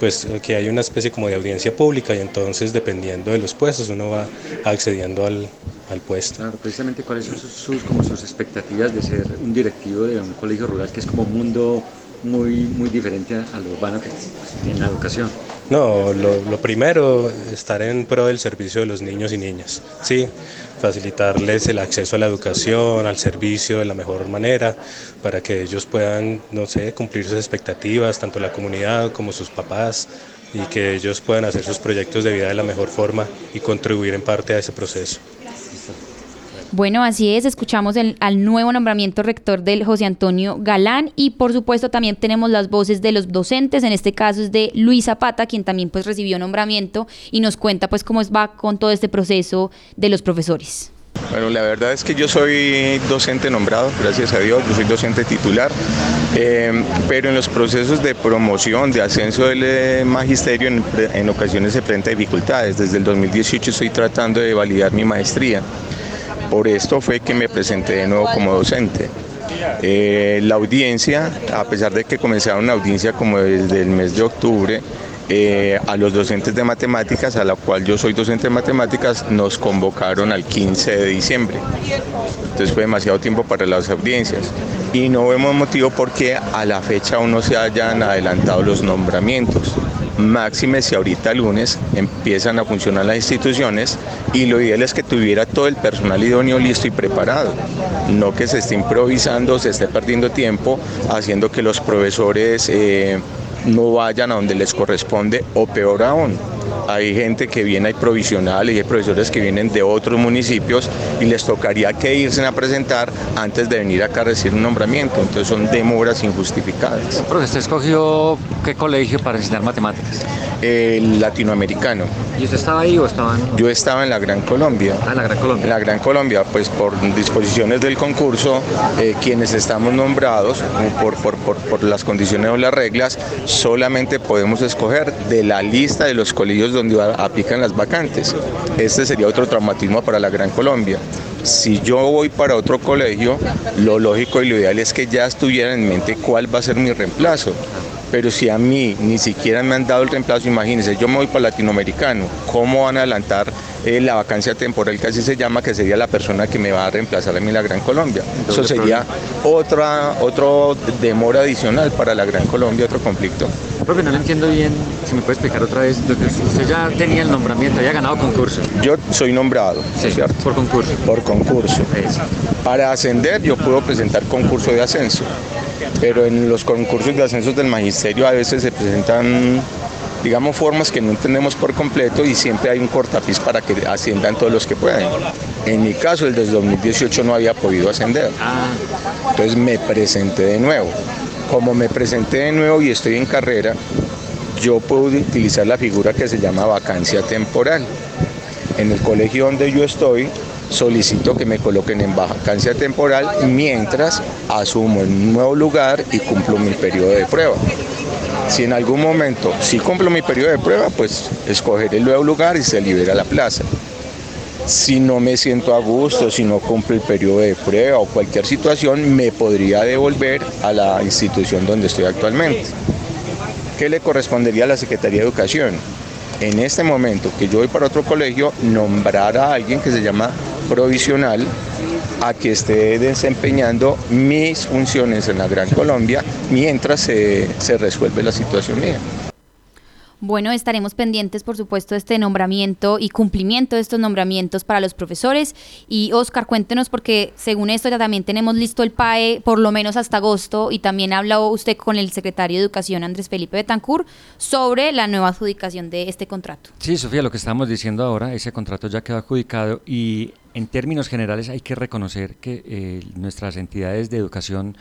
pues que hay una especie como de audiencia pública y entonces dependiendo de los puestos uno va accediendo al, al puesto. Claro, precisamente cuáles son sus, sus- como sus expectativas de ser un directivo de un colegio rural que es como un mundo muy, muy diferente a, a lo urbano que tiene la educación. No, lo, lo primero, estar en pro del servicio de los niños y niñas, sí, facilitarles el acceso a la educación, al servicio de la mejor manera, para que ellos puedan, no sé, cumplir sus expectativas, tanto la comunidad como sus papás, y que ellos puedan hacer sus proyectos de vida de la mejor forma y contribuir en parte a ese proceso. Bueno, así es, escuchamos al nuevo nombramiento rector del José Antonio Galán y por supuesto también tenemos las voces de los docentes, en este caso es de Luis Zapata, quien también pues recibió nombramiento y nos cuenta pues cómo va con todo este proceso de los profesores. Bueno, la verdad es que yo soy docente nombrado, gracias a Dios, yo soy docente titular, eh, pero en los procesos de promoción, de ascenso del eh, magisterio, en, en ocasiones se presenta dificultades. Desde el 2018 estoy tratando de validar mi maestría. Por esto fue que me presenté de nuevo como docente. Eh, la audiencia, a pesar de que comenzaron una audiencia como desde el mes de octubre, eh, a los docentes de matemáticas, a la cual yo soy docente de matemáticas, nos convocaron al 15 de diciembre. Entonces fue demasiado tiempo para las audiencias. Y no vemos motivo porque a la fecha aún no se hayan adelantado los nombramientos. Máxime si ahorita lunes empiezan a funcionar las instituciones y lo ideal es que tuviera todo el personal idóneo listo y preparado. No que se esté improvisando, se esté perdiendo tiempo, haciendo que los profesores eh, no vayan a donde les corresponde o peor aún. Hay gente que viene, hay provisionales y hay profesores que vienen de otros municipios y les tocaría que irse a presentar antes de venir acá a recibir un nombramiento. Entonces son demoras injustificadas. ¿usted escogió qué colegio para enseñar matemáticas? El latinoamericano. ¿Y usted estaba ahí o estaba en...? Yo estaba en la Gran Colombia. Ah, en la Gran Colombia. En la Gran Colombia, pues por disposiciones del concurso, eh, quienes estamos nombrados, por, por, por, por las condiciones o las reglas, solamente podemos escoger de la lista de los colegios donde aplican las vacantes. Este sería otro traumatismo para la Gran Colombia si yo voy para otro colegio, lo lógico y lo ideal es que ya estuvieran en mente cuál va a ser mi reemplazo. Pero si a mí ni siquiera me han dado el reemplazo, imagínense, yo me voy para latinoamericano, ¿cómo van a adelantar eh, la vacancia temporal que así se llama, que sería la persona que me va a reemplazar a mí la Gran Colombia? Eso sería otra otro demora adicional para la Gran Colombia, otro conflicto. Profe, no lo entiendo bien, si me puede explicar otra vez, usted ya tenía el nombramiento, había ganado concurso. Yo soy nombrado, sí, ¿cierto? Por concurso. Por concurso. Para ascender yo puedo presentar concurso de ascenso pero en los concursos de ascensos del magisterio a veces se presentan digamos, formas que no entendemos por completo y siempre hay un cortapiz para que asciendan todos los que pueden. En mi caso, el desde 2018 no había podido ascender. Entonces me presenté de nuevo. Como me presenté de nuevo y estoy en carrera, yo puedo utilizar la figura que se llama vacancia temporal. En el colegio donde yo estoy, solicito que me coloquen en vacancia temporal mientras asumo un nuevo lugar y cumplo mi periodo de prueba. Si en algún momento si cumplo mi periodo de prueba, pues escogeré el nuevo lugar y se libera la plaza. Si no me siento a gusto, si no cumplo el periodo de prueba o cualquier situación, me podría devolver a la institución donde estoy actualmente. ¿Qué le correspondería a la Secretaría de Educación? En este momento que yo voy para otro colegio, nombrar a alguien que se llama provisional a que esté desempeñando mis funciones en la Gran Colombia mientras se, se resuelve la situación mía. Bueno, estaremos pendientes, por supuesto, de este nombramiento y cumplimiento de estos nombramientos para los profesores. Y Oscar, cuéntenos, porque según esto ya también tenemos listo el PAE por lo menos hasta agosto y también ha hablado usted con el secretario de Educación, Andrés Felipe Betancourt, sobre la nueva adjudicación de este contrato. Sí, Sofía, lo que estamos diciendo ahora, ese contrato ya quedó adjudicado y en términos generales hay que reconocer que eh, nuestras entidades de educación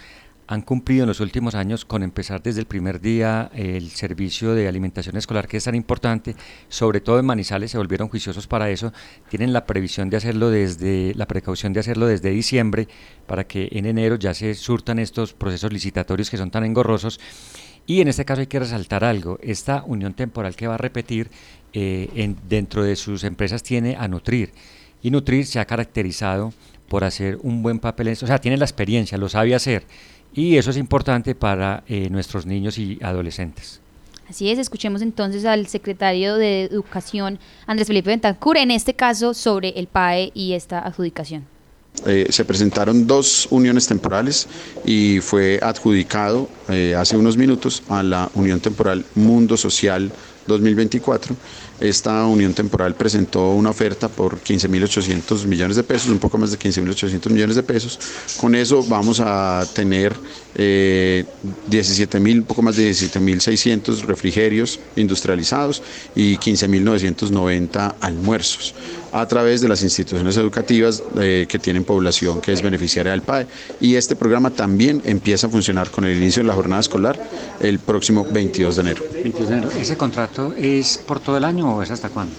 han cumplido en los últimos años con empezar desde el primer día el servicio de alimentación escolar que es tan importante, sobre todo en Manizales se volvieron juiciosos para eso, tienen la previsión de hacerlo desde la precaución de hacerlo desde diciembre para que en enero ya se surtan estos procesos licitatorios que son tan engorrosos. Y en este caso hay que resaltar algo, esta unión temporal que va a repetir eh, en, dentro de sus empresas tiene a Nutrir y Nutrir se ha caracterizado por hacer un buen papel o sea, tiene la experiencia, lo sabe hacer y eso es importante para eh, nuestros niños y adolescentes. Así es, escuchemos entonces al secretario de Educación, Andrés Felipe Bentancur, en este caso sobre el PAE y esta adjudicación. Eh, se presentaron dos uniones temporales y fue adjudicado eh, hace unos minutos a la Unión Temporal Mundo Social 2024 esta unión temporal presentó una oferta por 15.800 millones de pesos, un poco más de 15.800 millones de pesos. Con eso vamos a tener eh, 17.000, un poco más de 17.600 refrigerios industrializados y 15.990 almuerzos a través de las instituciones educativas eh, que tienen población que es beneficiaria del PAE. Y este programa también empieza a funcionar con el inicio de la jornada escolar el próximo 22 de enero. 22 de enero. ¿Ese contrato es por todo el año o es hasta cuándo?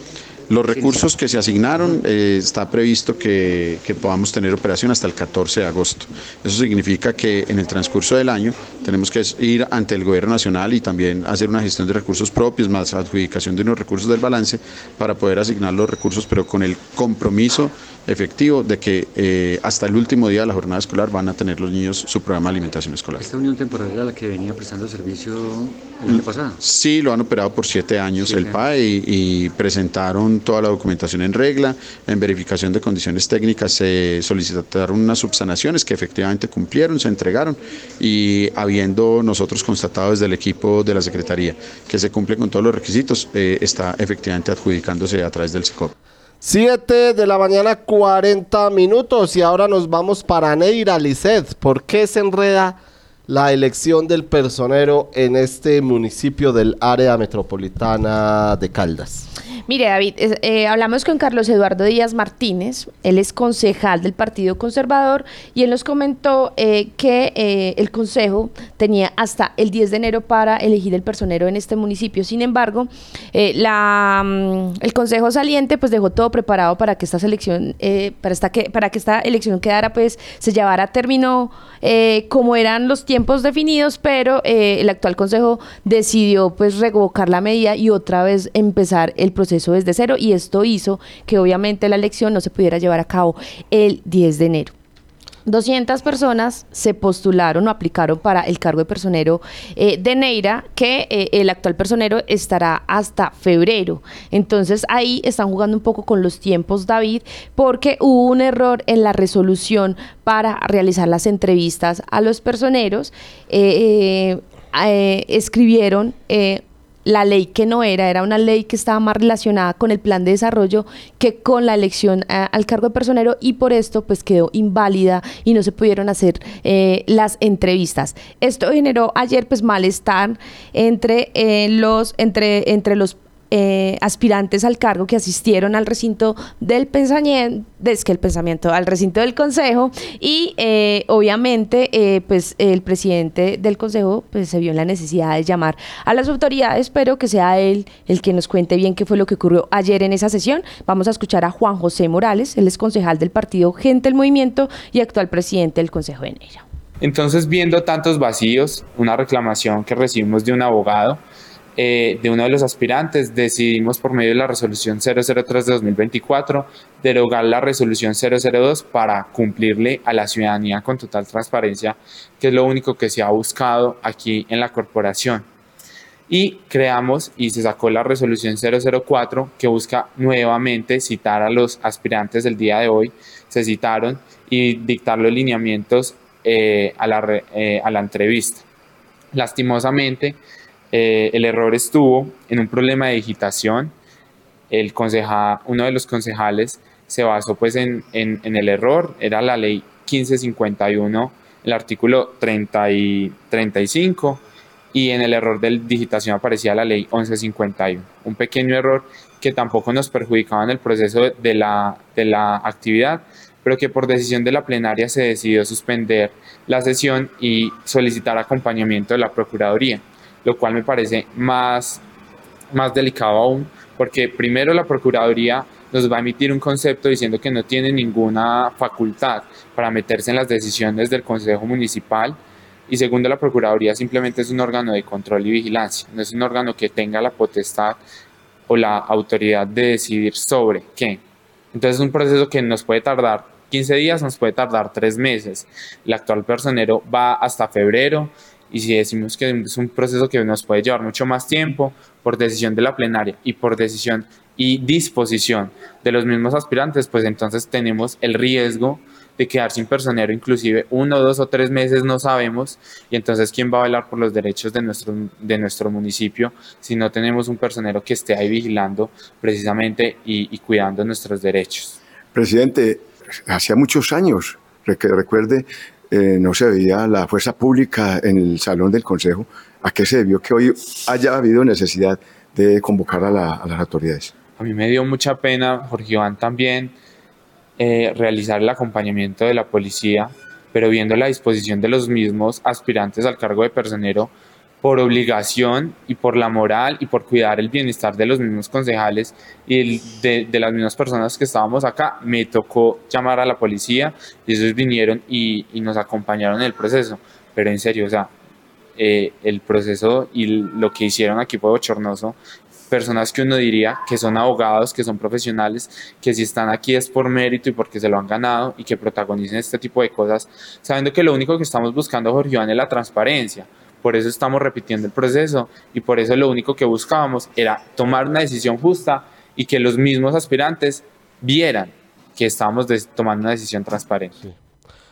Los recursos que se asignaron eh, está previsto que, que, podamos tener operación hasta el 14 de agosto. Eso significa que en el transcurso del año tenemos que ir ante el gobierno nacional y también hacer una gestión de recursos propios más adjudicación de unos recursos del balance para poder asignar los recursos, pero con el compromiso efectivo de que eh, hasta el último día de la jornada escolar van a tener los niños su programa de alimentación escolar. ¿Esta unión temporal era la que venía prestando servicio el año pasado? Sí, lo han operado por siete años el PAE y, y, presentaron toda la documentación en regla. En verificación de condiciones técnicas se solicitaron unas subsanaciones que efectivamente cumplieron, se entregaron y habiendo nosotros constatado desde el equipo de la Secretaría que se cumple con todos los requisitos, eh, está efectivamente adjudicándose a través del SICOP. 7 de la mañana 40 minutos y ahora nos vamos para Neira Lisset. ¿Por qué se enreda la elección del personero en este municipio del área metropolitana de Caldas. Mire, David, eh, hablamos con Carlos Eduardo Díaz Martínez, él es concejal del Partido Conservador y él nos comentó eh, que eh, el Consejo tenía hasta el 10 de enero para elegir el personero en este municipio. Sin embargo, mm, el Consejo saliente pues dejó todo preparado para que esta selección, para, esta que, para que esta elección quedara pues se llevara a término como eran los tiempos definidos, pero eh, el actual Consejo decidió pues revocar la medida y otra vez empezar el proceso desde cero y esto hizo que obviamente la elección no se pudiera llevar a cabo el 10 de enero. 200 personas se postularon o aplicaron para el cargo de personero eh, de Neira, que eh, el actual personero estará hasta febrero. Entonces ahí están jugando un poco con los tiempos, David, porque hubo un error en la resolución para realizar las entrevistas a los personeros. Eh, escribieron... eh, la ley que no era, era una ley que estaba más relacionada con el plan de desarrollo que con la elección a- al cargo de personero y por esto pues quedó inválida y no se pudieron hacer eh, las entrevistas. Esto generó ayer pues malestar entre eh, los entre entre los eh, aspirantes al cargo que asistieron al recinto del pensamiento, el al recinto del consejo y eh, obviamente eh, pues el presidente del consejo pues se vio en la necesidad de llamar a las autoridades, pero que sea él el que nos cuente bien qué fue lo que ocurrió ayer en esa sesión. Vamos a escuchar a Juan José Morales, él es concejal del partido Gente del Movimiento y actual presidente del Consejo de Neira. Entonces, viendo tantos vacíos, una reclamación que recibimos de un abogado, eh, de uno de los aspirantes, decidimos por medio de la resolución 003 de 2024 derogar la resolución 002 para cumplirle a la ciudadanía con total transparencia, que es lo único que se ha buscado aquí en la corporación. Y creamos y se sacó la resolución 004 que busca nuevamente citar a los aspirantes del día de hoy, se citaron y dictar los lineamientos eh, a, la, eh, a la entrevista. Lastimosamente, eh, el error estuvo en un problema de digitación. El conceja, uno de los concejales se basó pues en, el error, era la ley 1551, el artículo 30 y 35, y en el error de digitación aparecía la ley 1151. Un pequeño error que tampoco nos perjudicaba en el proceso de la actividad, pero que por decisión de la plenaria se decidió suspender la sesión y solicitar acompañamiento de la Procuraduría, lo cual me parece más, más delicado aún, porque primero la Procuraduría nos va a emitir un concepto diciendo que no tiene ninguna facultad para meterse en las decisiones del Consejo Municipal, y segundo, la Procuraduría simplemente es un órgano de control y vigilancia, no es un órgano que tenga la potestad o la autoridad de decidir sobre qué. Entonces es un proceso que nos puede tardar 15 días, nos puede tardar 3 meses. El actual personero va hasta febrero y si decimos que es un proceso que nos puede llevar mucho más tiempo por decisión de la plenaria y por decisión y disposición de los mismos aspirantes, pues entonces tenemos el riesgo de quedar sin personero, inclusive uno, dos o tres meses no sabemos, y entonces quién va a velar por los derechos de nuestro, de nuestro municipio si no tenemos un personero que esté ahí vigilando precisamente y, y cuidando nuestros derechos. Presidente, hacía muchos años, recuerde, eh, no se veía la fuerza pública en el salón del Consejo. ¿A qué se debió que hoy haya habido necesidad de convocar a, la- a las autoridades? A mí me dio mucha pena, Jorge Iván también, eh, realizar el acompañamiento de la policía, pero viendo la disposición de los mismos aspirantes al cargo de personero, por obligación y por la moral y por cuidar el bienestar de los mismos concejales y de, de las mismas personas que estábamos acá, me tocó llamar a la policía y ellos vinieron y, y nos acompañaron en el proceso. Pero en serio, o sea, eh, el proceso y lo que hicieron aquí fue bochornoso. Personas que uno diría que son abogados, que son profesionales, que si están aquí es por mérito y porque se lo han ganado y que protagonicen este tipo de cosas, sabiendo que lo único que estamos buscando, Jorge Iván, es la transparencia. Por eso estamos repitiendo el proceso y por eso lo único que buscábamos era tomar una decisión justa y que los mismos aspirantes vieran que estábamos tomando una decisión transparente.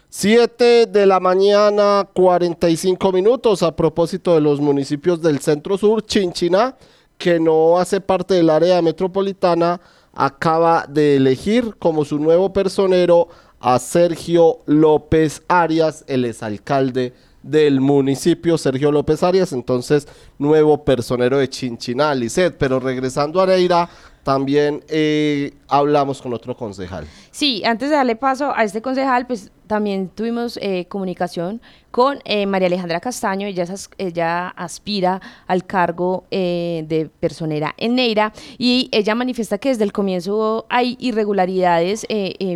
7 de la mañana, 45 minutos. A propósito de los municipios del centro sur, Chinchiná, que no hace parte del área metropolitana, acaba de elegir como su nuevo personero a Sergio López Arias, el exalcalde del municipio, Sergio López Arias, entonces nuevo personero de Chinchinal, Lisset. Pero regresando a Neira, también eh, hablamos con otro concejal. Sí, antes de darle paso a este concejal, pues también tuvimos eh, comunicación con eh, María Alejandra Castaño, ella, ella aspira al cargo eh, de personera en Neira y ella manifiesta que desde el comienzo hay irregularidades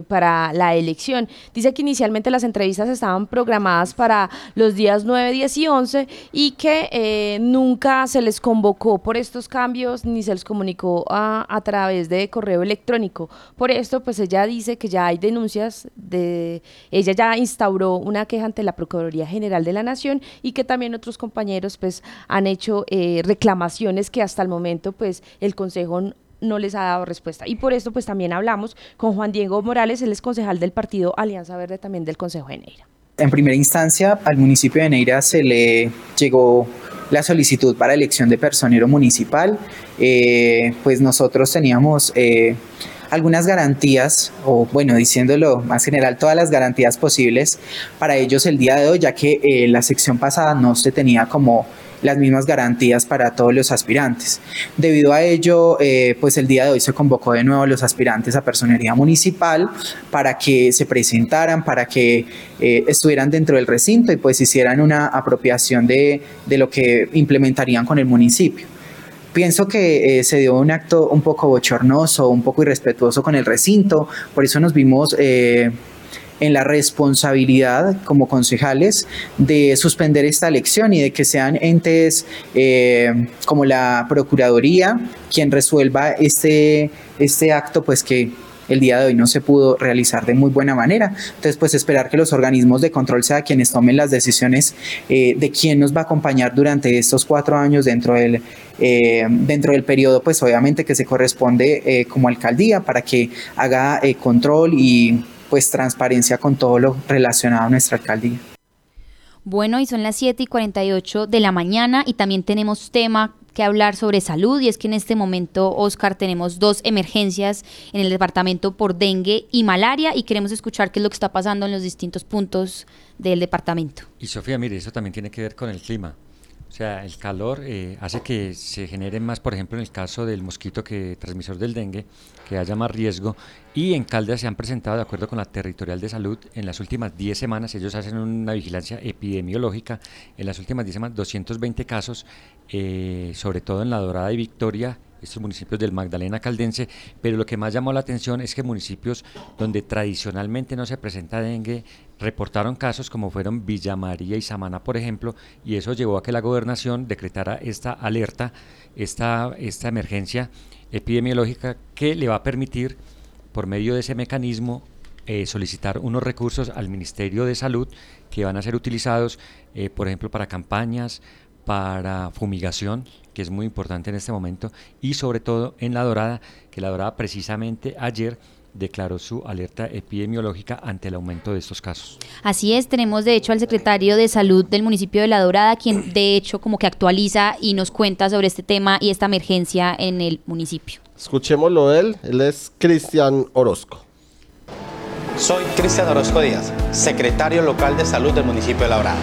para la elección. Dice que inicialmente las entrevistas estaban programadas para los días 9, 10 y 11 y que nunca se les convocó por estos cambios ni se les comunicó a, a través de correo electrónico. Por esto, pues ella dice que ya hay denuncias de ella ya instauró una queja ante la Procuraduría General de la Nación y que también otros compañeros pues han hecho eh, reclamaciones que hasta el momento pues el Consejo no les ha dado respuesta. Y por esto pues también hablamos con Juan Diego Morales, él es concejal del partido Alianza Verde también del Consejo de Neira. En primera instancia, al municipio de Neira se le llegó la solicitud para elección de personero municipal. Eh, pues nosotros teníamos eh, algunas garantías, o bueno, diciéndolo más general, todas las garantías posibles para ellos el día de hoy, ya que eh, la sección pasada no se tenía como las mismas garantías para todos los aspirantes. Debido a ello, eh, pues el día de hoy se convocó de nuevo a los aspirantes a personería municipal para que se presentaran, para que eh, estuvieran dentro del recinto y pues hicieran una apropiación de, de lo que implementarían con el municipio. Pienso que eh, se dio un acto un poco bochornoso, un poco irrespetuoso con el recinto, por eso nos vimos eh, en la responsabilidad como concejales de suspender esta elección y de que sean entes eh, como la Procuraduría quien resuelva este, este acto, pues que el día de hoy no se pudo realizar de muy buena manera. Entonces, pues esperar que los organismos de control sean quienes tomen las decisiones eh, de quién nos va a acompañar durante estos cuatro años dentro del, eh, dentro del periodo, pues obviamente que se corresponde eh, como alcaldía para que haga control y pues transparencia con todo lo relacionado a nuestra alcaldía. Bueno, y son las 7 y 48 de la mañana y también tenemos tema que hablar sobre salud y es que en este momento, Oscar, tenemos dos emergencias en el departamento por dengue y malaria y queremos escuchar qué es lo que está pasando en los distintos puntos del departamento. Y Sofía, mire, eso también tiene que ver con el clima. O sea, el calor eh, hace que se genere más, por ejemplo, en el caso del mosquito que transmisor del dengue, que haya más riesgo. Y en Caldas se han presentado, de acuerdo con la Territorial de Salud, en las últimas 10 semanas, ellos hacen una vigilancia epidemiológica, en las últimas 10 semanas, 220 casos, eh, sobre todo en La Dorada y Victoria, estos municipios del Magdalena Caldense, pero lo que más llamó la atención es que municipios donde tradicionalmente no se presenta dengue reportaron casos como fueron Villa María y Samana, por ejemplo, y eso llevó a que la gobernación decretara esta alerta, esta, esta emergencia epidemiológica que le va a permitir, por medio de ese mecanismo, eh, solicitar unos recursos al Ministerio de Salud que van a ser utilizados, eh, por ejemplo, para campañas, para fumigación, que es muy importante en este momento, y sobre todo en La Dorada, que La Dorada precisamente ayer declaró su alerta epidemiológica ante el aumento de estos casos. Así es, tenemos de hecho al secretario de salud del municipio de La Dorada, quien de hecho como que actualiza y nos cuenta sobre este tema y esta emergencia en el municipio. Escuchémoslo él, él es Cristian Orozco. Soy Cristian Orozco Díaz, secretario local de salud del municipio de La Dorada.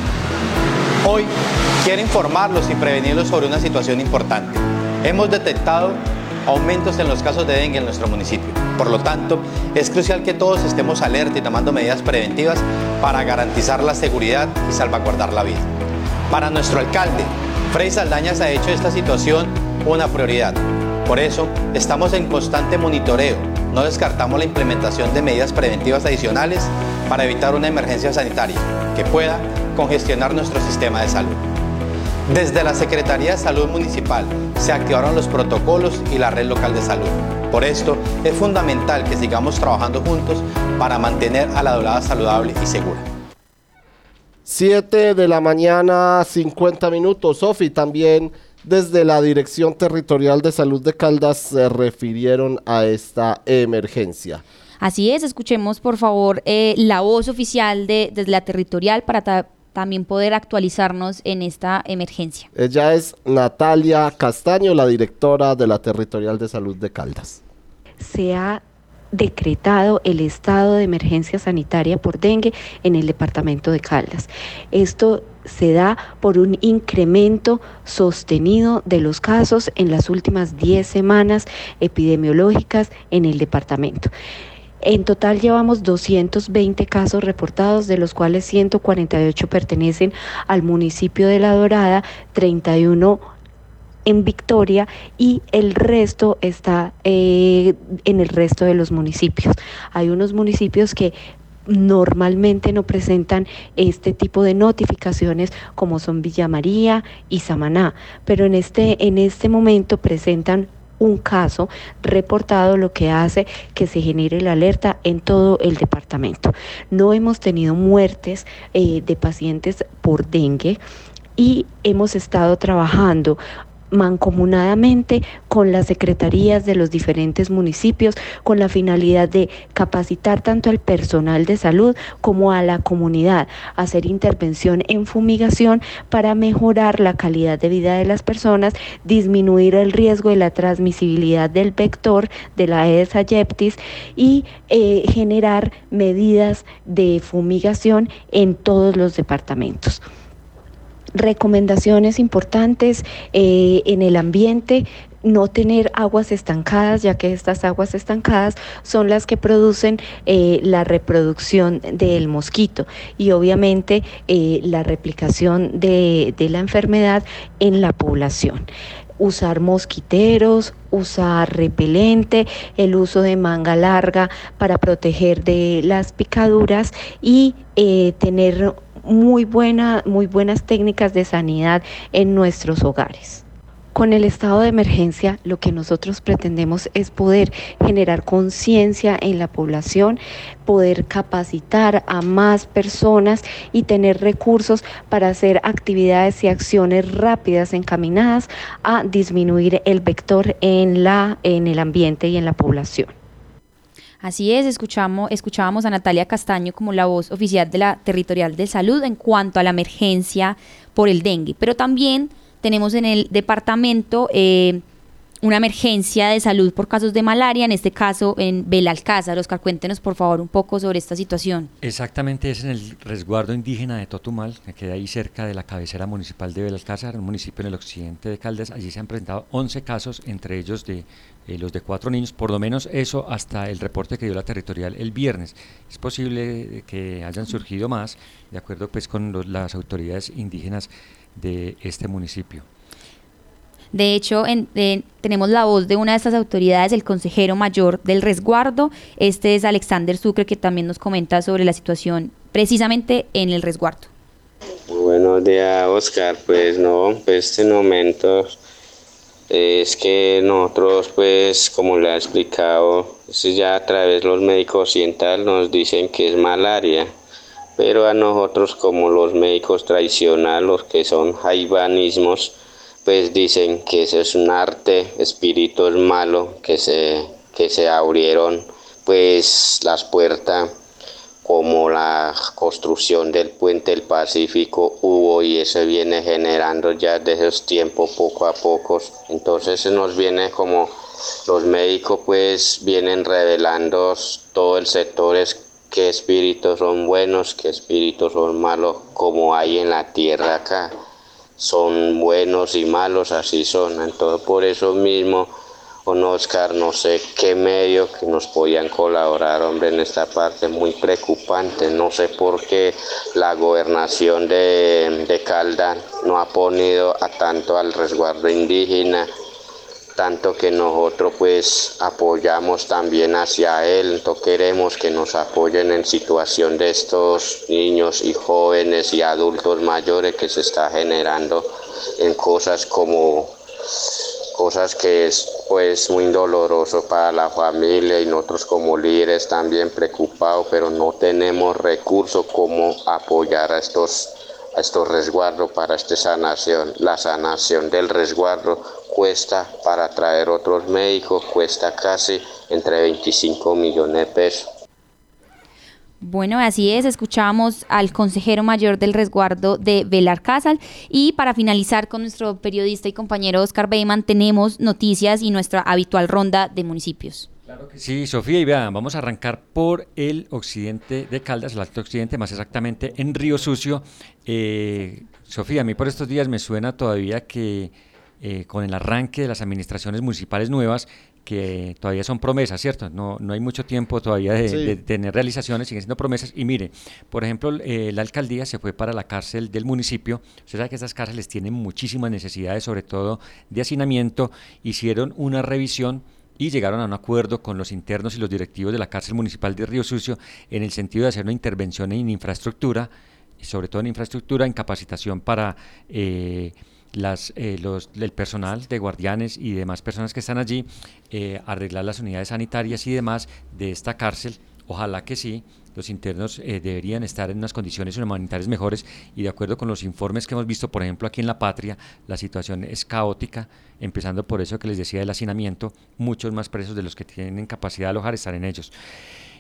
Hoy quiero informarlos y prevenirlos sobre una situación importante. Hemos detectado aumentos en los casos de dengue en nuestro municipio. Por lo tanto, es crucial que todos estemos alerta y tomando medidas preventivas para garantizar la seguridad y salvaguardar la vida. Para nuestro alcalde, Frey Saldaña se ha hecho esta situación una prioridad. Por eso, estamos en constante monitoreo. No descartamos la implementación de medidas preventivas adicionales para evitar una emergencia sanitaria que pueda congestionar nuestro sistema de salud. Desde la Secretaría de Salud Municipal se activaron los protocolos y la red local de salud. Por esto es fundamental que sigamos trabajando juntos para mantener a la dorada saludable y segura. 7 de la mañana, 50 minutos. Sofi, también desde la Dirección Territorial de Salud de Caldas se refirieron a esta emergencia. Así es, escuchemos por favor eh, la voz oficial de, desde la territorial para también poder actualizarnos en esta emergencia. Ella es Natalia Castaño, la directora de la Territorial de Salud de Caldas. Se ha decretado el estado de emergencia sanitaria por dengue en el departamento de Caldas. Esto se da por un incremento sostenido de los casos en las últimas 10 semanas epidemiológicas en el departamento. En total llevamos 220 casos reportados, de los cuales 148 pertenecen al municipio de La Dorada, 31 en Victoria y el resto está eh, en el resto de los municipios. Hay unos municipios que normalmente no presentan este tipo de notificaciones como son Villa María y Samaná, pero en este, en este momento presentan un caso reportado, lo que hace que se genere la alerta en todo el departamento. No hemos tenido muertes eh, de pacientes por dengue y hemos estado trabajando mancomunadamente con las secretarías de los diferentes municipios con la finalidad de capacitar tanto al personal de salud como a la comunidad, hacer intervención en fumigación para mejorar la calidad de vida de las personas, disminuir el riesgo de la transmisibilidad del vector de la Aedes aegyptis y eh, generar medidas de fumigación en todos los departamentos recomendaciones importantes eh, en el ambiente, no tener aguas estancadas, ya que estas aguas estancadas son las que producen eh, la reproducción del mosquito y obviamente eh, la replicación de, de la enfermedad en la población. Usar mosquiteros, usar repelente, el uso de manga larga para proteger de las picaduras y tener muy, buena, muy buenas técnicas de sanidad en nuestros hogares. Con el estado de emergencia lo que nosotros pretendemos es poder generar conciencia en la población, poder capacitar a más personas y tener recursos para hacer actividades y acciones rápidas encaminadas a disminuir el vector en, la, en el ambiente y en la población. Así es, escuchamos, escuchábamos a Natalia Castaño como la voz oficial de la Territorial de Salud en cuanto a la emergencia por el dengue, pero también tenemos en el departamento eh, una emergencia de salud por casos de malaria, en este caso en Belalcázar. Oscar, cuéntenos por favor un poco sobre esta situación. Exactamente, es en el resguardo indígena de Totumal, que queda ahí cerca de la cabecera municipal de Belalcázar, un municipio en el occidente de Caldas. Allí se han presentado 11 casos, entre ellos de eh, los de cuatro niños, por lo menos eso hasta el reporte que dio la territorial el viernes. Es posible que hayan surgido más, de acuerdo pues con las autoridades indígenas de este municipio. De hecho, tenemos la voz de una de estas autoridades, el consejero mayor del resguardo. Este es Alexander Sucre, que también nos comenta sobre la situación precisamente en el resguardo. Buenos días, Oscar. Pues no, pues este momento es que nosotros, pues, como le ha explicado, ya a través de los médicos occidentales nos dicen que es malaria, pero a nosotros como los médicos tradicionales, los que son jaibanismos, pues dicen que eso es un arte, espíritus malo, que se, que se abrieron pues las puertas como la construcción del puente del Pacífico hubo y eso viene generando ya desde esos tiempos poco a poco. Entonces nos viene como los médicos pues vienen revelando todo el sector es qué espíritus son buenos, qué espíritus son malos, como hay en la tierra acá son buenos y malos, así son. Entonces por eso mismo, con Oscar, no sé qué medio que nos podían colaborar, hombre, en esta parte, muy preocupante. No sé por qué la gobernación de, de Calda no ha ponido a tanto al resguardo indígena tanto que nosotros pues apoyamos también hacia él, entonces queremos que nos apoyen en situación de estos niños y jóvenes y adultos mayores que se está generando en cosas como cosas que es pues muy doloroso para la familia y nosotros como líderes también preocupados, pero no tenemos recursos como apoyar a estos a estos resguardos para esta sanación. La sanación del resguardo cuesta para traer otros médicos, cuesta casi entre 25 millones de pesos. Bueno, así es, escuchamos al consejero mayor del resguardo de Velar Casal y para finalizar con nuestro periodista y compañero Oscar Beyman tenemos noticias y nuestra habitual ronda de municipios. Sí, Sofía, y vean, vamos a arrancar por el occidente de Caldas, el alto occidente, más exactamente en Río Sucio. Eh, Sofía, a mí por estos días me suena todavía que eh, con el arranque de las administraciones municipales nuevas, que todavía son promesas, ¿cierto? No, no hay mucho tiempo todavía de, Sí. de tener realizaciones, siguen siendo promesas. Y mire, por ejemplo, eh, la alcaldía se fue para la cárcel del municipio. Usted sabe que estas cárceles tienen muchísimas necesidades, sobre todo de hacinamiento. Hicieron una revisión y llegaron a un acuerdo con los internos y los directivos de la cárcel municipal de Río Sucio en el sentido de hacer una intervención en infraestructura, sobre todo en infraestructura, en capacitación para eh, las, eh, los, el personal de guardianes y demás personas que están allí, eh, arreglar las unidades sanitarias y demás de esta cárcel. Ojalá que sí, los internos eh, deberían estar en unas condiciones humanitarias mejores y de acuerdo con los informes que hemos visto, por ejemplo, aquí en La Patria, la situación es caótica, empezando por eso que les decía del hacinamiento, muchos más presos de los que tienen capacidad de alojar están en ellos.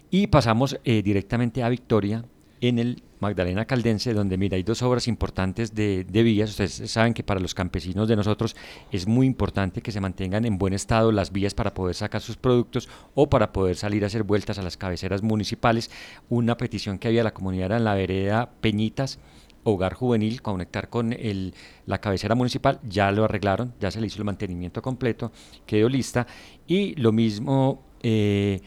Y pasamos eh, directamente a Victoria, en el Magdalena Caldense, donde mira, hay dos obras importantes de, de vías. Ustedes saben que para los campesinos de nosotros es muy importante que se mantengan en buen estado las vías para poder sacar sus productos o para poder salir a hacer vueltas a las cabeceras municipales. Una petición que había la comunidad era en la vereda Peñitas, hogar juvenil, conectar con el, la cabecera municipal, ya lo arreglaron, ya se le hizo el mantenimiento completo, quedó lista. Y lo mismo... eh,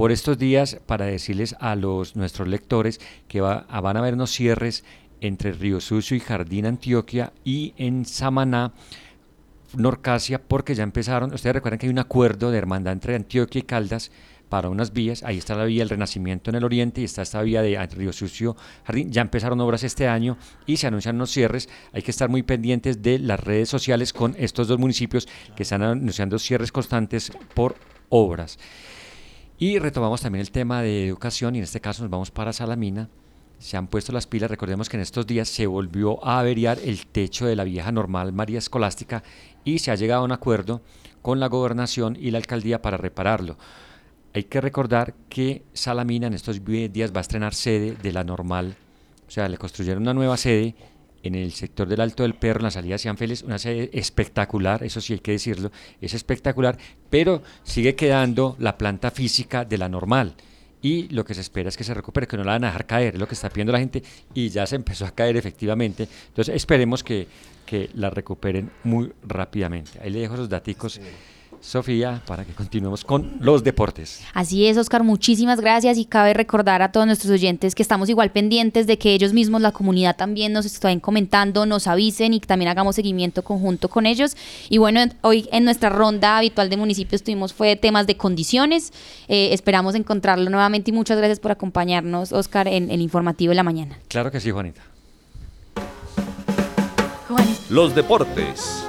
por estos días para decirles a los nuestros lectores que van a haber unos cierres entre Río Sucio y Jardín Antioquia y en Samaná, Norcasia, porque ya empezaron, ustedes recuerdan que hay un acuerdo de hermandad entre Antioquia y Caldas para unas vías, ahí está la vía del Renacimiento en el oriente y está esta vía de Río Sucio Jardín, ya empezaron obras este año y se anuncian unos cierres, hay que estar muy pendientes de las redes sociales con estos dos municipios que están anunciando cierres constantes por obras. Y retomamos también el tema de educación y en este caso nos vamos para Salamina. Se han puesto las pilas, recordemos que en estos días se volvió a averiar el techo de la vieja normal María Escolástica y se ha llegado a un acuerdo con la gobernación y la alcaldía para repararlo. Hay que recordar que Salamina en estos días va a estrenar sede de la normal, o sea, le construyeron una nueva sede en el sector del Alto del Perro, en la salida hacia Félix, una sede espectacular, eso sí hay que decirlo, es espectacular, pero sigue quedando la planta física de la normal. Y lo que se espera es que se recupere, que no la van a dejar caer, es lo que está pidiendo la gente, y ya se empezó a caer efectivamente. Entonces esperemos que, que la recuperen muy rápidamente. Ahí le dejo esos daticos, Sofía, para que continuemos con los deportes. Así es, Oscar, muchísimas gracias y cabe recordar a todos nuestros oyentes que estamos igual pendientes de que ellos mismos, la comunidad también nos estén comentando, nos avisen y que también hagamos seguimiento conjunto con ellos. Y bueno, en- hoy en nuestra ronda habitual de municipios tuvimos fue temas de condiciones. Eh, esperamos encontrarlo nuevamente y muchas gracias por acompañarnos, Oscar, en el informativo de la mañana. Claro que sí, Juanita. Los deportes.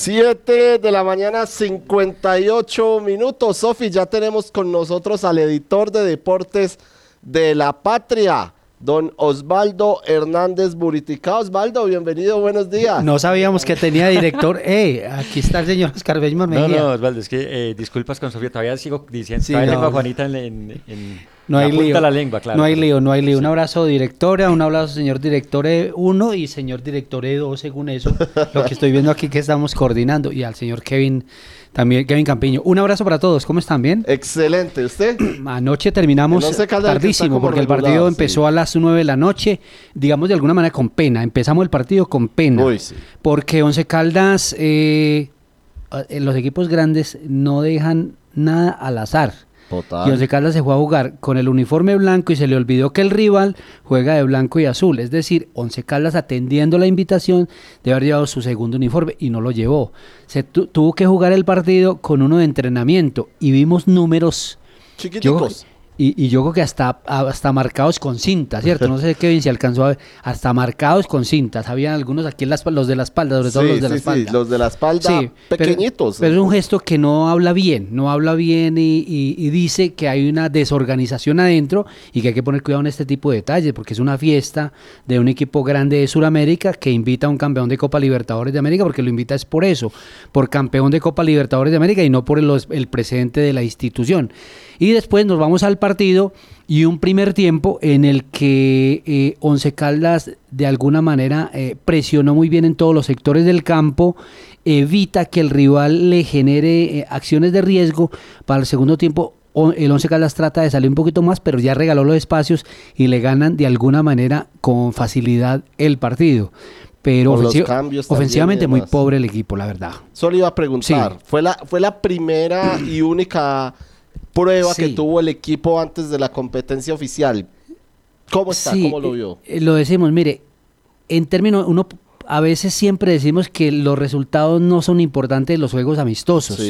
7 de la mañana, 58 minutos. Sofi, ya tenemos con nosotros al editor de deportes de La Patria, don Osvaldo Hernández Buritica. Osvaldo, bienvenido, buenos días. No sabíamos que tenía director. Eh, aquí está el señor Oscar No, no, Osvaldo, es que eh, disculpas con Sofía, todavía sigo diciendo, Sí, todavía no. tengo a Juanita en, en- en No hay lío. de la lengua, claro. No hay lío, no hay lío. Un abrazo directora, un abrazo señor directore 1 y señor directore 2, según eso, lo que estoy viendo aquí que estamos coordinando. Y al señor Kevin, también Kevin Campiño. Un abrazo para todos, ¿cómo están? ¿Bien? Excelente, ¿usted? Anoche terminamos tardísimo porque el partido sí. empezó a las 9 de la noche, digamos de alguna manera con pena. Empezamos el partido con pena. Porque Once Caldas, eh, eh, los equipos grandes no dejan nada al azar. Total. Y Once Caldas se fue a jugar con el uniforme blanco y se le olvidó que el rival juega de blanco y azul. Es decir, Once Caldas atendiendo la invitación de haber llevado su segundo uniforme y no lo llevó. Se tu- tuvo que jugar el partido con uno de entrenamiento y vimos números Chiquiticos. Y, y yo creo que hasta, hasta marcados con cinta, ¿cierto? No sé Kevin si alcanzó a ver, hasta marcados con cintas. Habían algunos aquí, en la los de la espalda, sobre todo Sí, los de la sí, sí, espalda. los de la espalda Sí, pero- pequeñitos. Pero, es un gesto que no habla bien, no habla bien y, y- y dice que hay una desorganización adentro y que hay que poner cuidado en este tipo de detalles, porque es una fiesta de un equipo grande de Sudamérica que invita a un campeón de Copa Libertadores de América, porque lo invita es por eso, por campeón de Copa Libertadores de América y no por el, el presidente de la institución. Y después nos vamos al partido y un primer tiempo en el que eh, Once Caldas de alguna manera eh, presionó muy bien en todos los sectores del campo, evita que el rival le genere eh, acciones de riesgo. Para el segundo tiempo, el Once Caldas trata de salir un poquito más, pero ya regaló los espacios y le ganan de alguna manera con facilidad el partido. Pero ofensivo- ofensivamente muy pobre el equipo, la verdad. Solo iba a preguntar, fue la fue la primera y única prueba que Sí. tuvo el equipo antes de la competencia oficial. ¿Cómo está? Sí, ¿Cómo lo vio? eh, lo decimos, mire, en términos, uno a veces siempre decimos que los resultados no son importantes los juegos amistosos.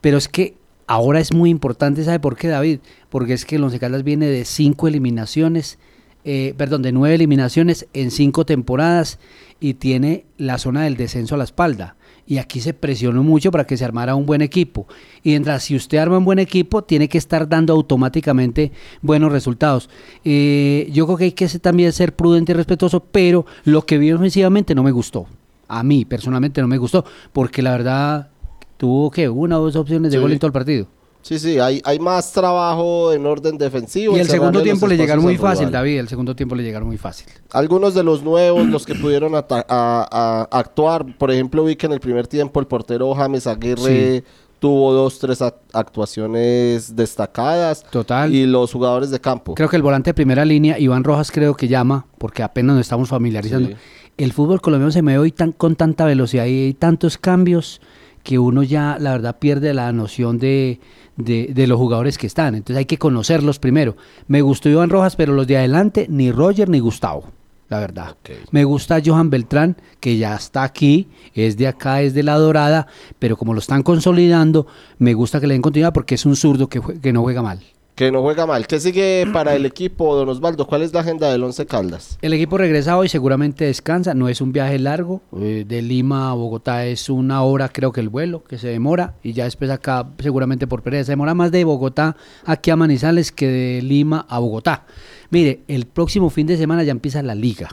Pero es que ahora es muy importante, ¿sabe por qué, David? Porque es que el Once Caldas viene de cinco eliminaciones, eh, perdón, de nueve eliminaciones en cinco temporadas y tiene la zona del descenso a la espalda. Y aquí se presionó mucho para que se armara un buen equipo. Y mientras si usted arma un buen equipo, tiene que estar dando automáticamente buenos resultados. Eh, yo creo que hay que ser- también ser prudente y respetuoso, pero lo que vi ofensivamente no me gustó. A mí personalmente no me gustó, porque la verdad tuvo que una o dos opciones de Sí. gol en todo el partido. Sí, sí, hay, hay más trabajo en orden defensivo. Y el segundo tiempo le llegaron muy fácil. David. El segundo tiempo le llegaron muy fácil. Algunos de los nuevos, los que pudieron ata- a, a- actuar, por ejemplo, vi que en el primer tiempo el portero James Aguirre tuvo dos, tres ac- actuaciones destacadas. Total. Y los jugadores de campo. Creo que el volante de primera línea, Iván Rojas, creo que llama, porque apenas nos estamos familiarizando. Sí. El fútbol colombiano se me ve hoy tan, con tanta velocidad y hay tantos cambios que uno ya, la verdad, pierde la noción de, de, de los jugadores que están. Entonces hay que conocerlos primero. Me gustó Iván Rojas, pero los de adelante, ni Roger ni Gustavo, la verdad. Me gusta Johan Beltrán, que ya está aquí, es de acá, es de la Dorada, pero como lo están consolidando, me gusta que le den continuidad porque es un zurdo que, que no juega mal. Que no juega mal. ¿Qué sigue para el equipo, don Osvaldo? ¿Cuál es la agenda del Once Caldas? El equipo regresa hoy, seguramente descansa, no es un viaje largo, eh, de Lima a Bogotá es una hora creo que el vuelo, que se demora, y ya después acá seguramente por pereza, se demora más de Bogotá aquí a Manizales que de Lima a Bogotá. Mire, el próximo fin de semana ya empieza la liga,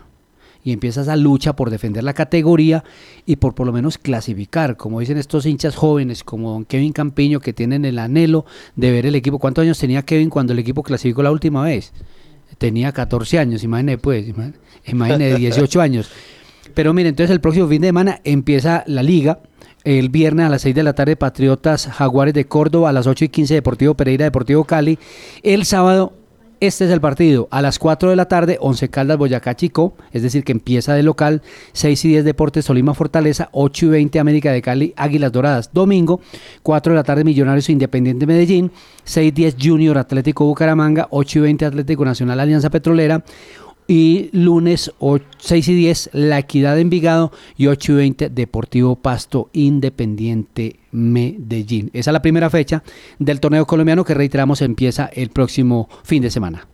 y empieza esa lucha por defender la categoría y por por lo menos clasificar, como dicen estos hinchas jóvenes como don Kevin Campiño que tienen el anhelo de ver el equipo. ¿Cuántos años tenía Kevin cuando el equipo clasificó la última vez? Tenía 14 años, imagínate pues, ima- imagínate 18 años. Pero mire, entonces el próximo fin de semana empieza la liga. El viernes a las 6 de la tarde Patriotas Jaguares de Córdoba, a las 8 y 15 Deportivo Pereira, Deportivo Cali. El sábado este es el partido. A las 4 de la tarde, Once Caldas Boyacá Chico, es decir, que empieza de local. 6 y 10 Deportes Tolima Fortaleza, 8 y 20 América de Cali Águilas Doradas. Domingo, 4 de la tarde Millonarios Independiente Medellín, 6 y 10 Junior Atlético Bucaramanga, 8 y 20 Atlético Nacional Alianza Petrolera. Y lunes o- 6 y 10 La Equidad de Envigado y 8 y 20 Deportivo Pasto Independiente Medellín. Esa es la primera fecha del torneo colombiano que reiteramos empieza el próximo fin de semana.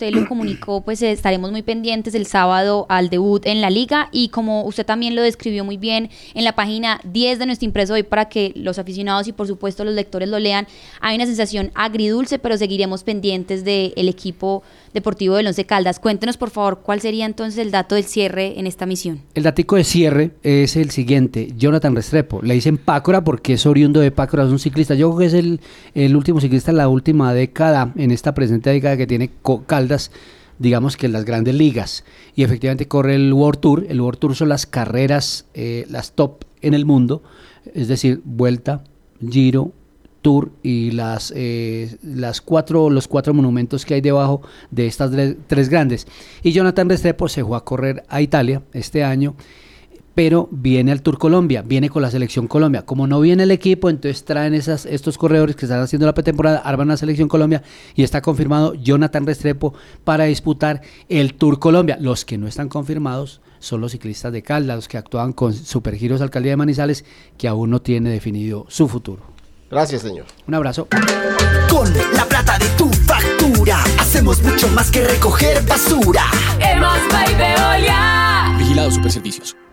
Usted lo comunicó, pues eh, estaremos muy pendientes el sábado al debut en la liga y como usted también lo describió muy bien en la página 10 de nuestro impreso hoy para que los aficionados y por supuesto los lectores lo lean, hay una sensación agridulce, pero seguiremos pendientes del equipo deportivo del Once Caldas. Cuéntenos por favor cuál sería entonces el dato del cierre en esta misión. El datico de cierre es el siguiente, Jonathan Restrepo. Le dicen Pácora porque es oriundo de Pácora, es un ciclista. Yo creo que es el, el último ciclista en la última década, en esta presente década que tiene co- Digamos que las grandes ligas. Y efectivamente corre el World Tour. El World Tour son las carreras, eh, las top en el mundo, es decir, Vuelta, Giro, Tour y las, eh, las cuatro, los cuatro monumentos que hay debajo de estas tres, tres grandes. Y Jonathan Restrepo se fue a correr a Italia este año, pero viene al Tour Colombia, viene con la selección Colombia. Como no viene el equipo, entonces traen esas, estos corredores que están haciendo la pretemporada, arman la selección Colombia y está confirmado Jonathan Restrepo para disputar el Tour Colombia. Los que no están confirmados son los ciclistas de Caldas, los que actúan con Supergiros Alcaldía de Manizales, que aún no tiene definido su futuro. Gracias, señor. Un abrazo. Con la plata de tu factura, hacemos mucho más que recoger basura. Vigilado Superservicios.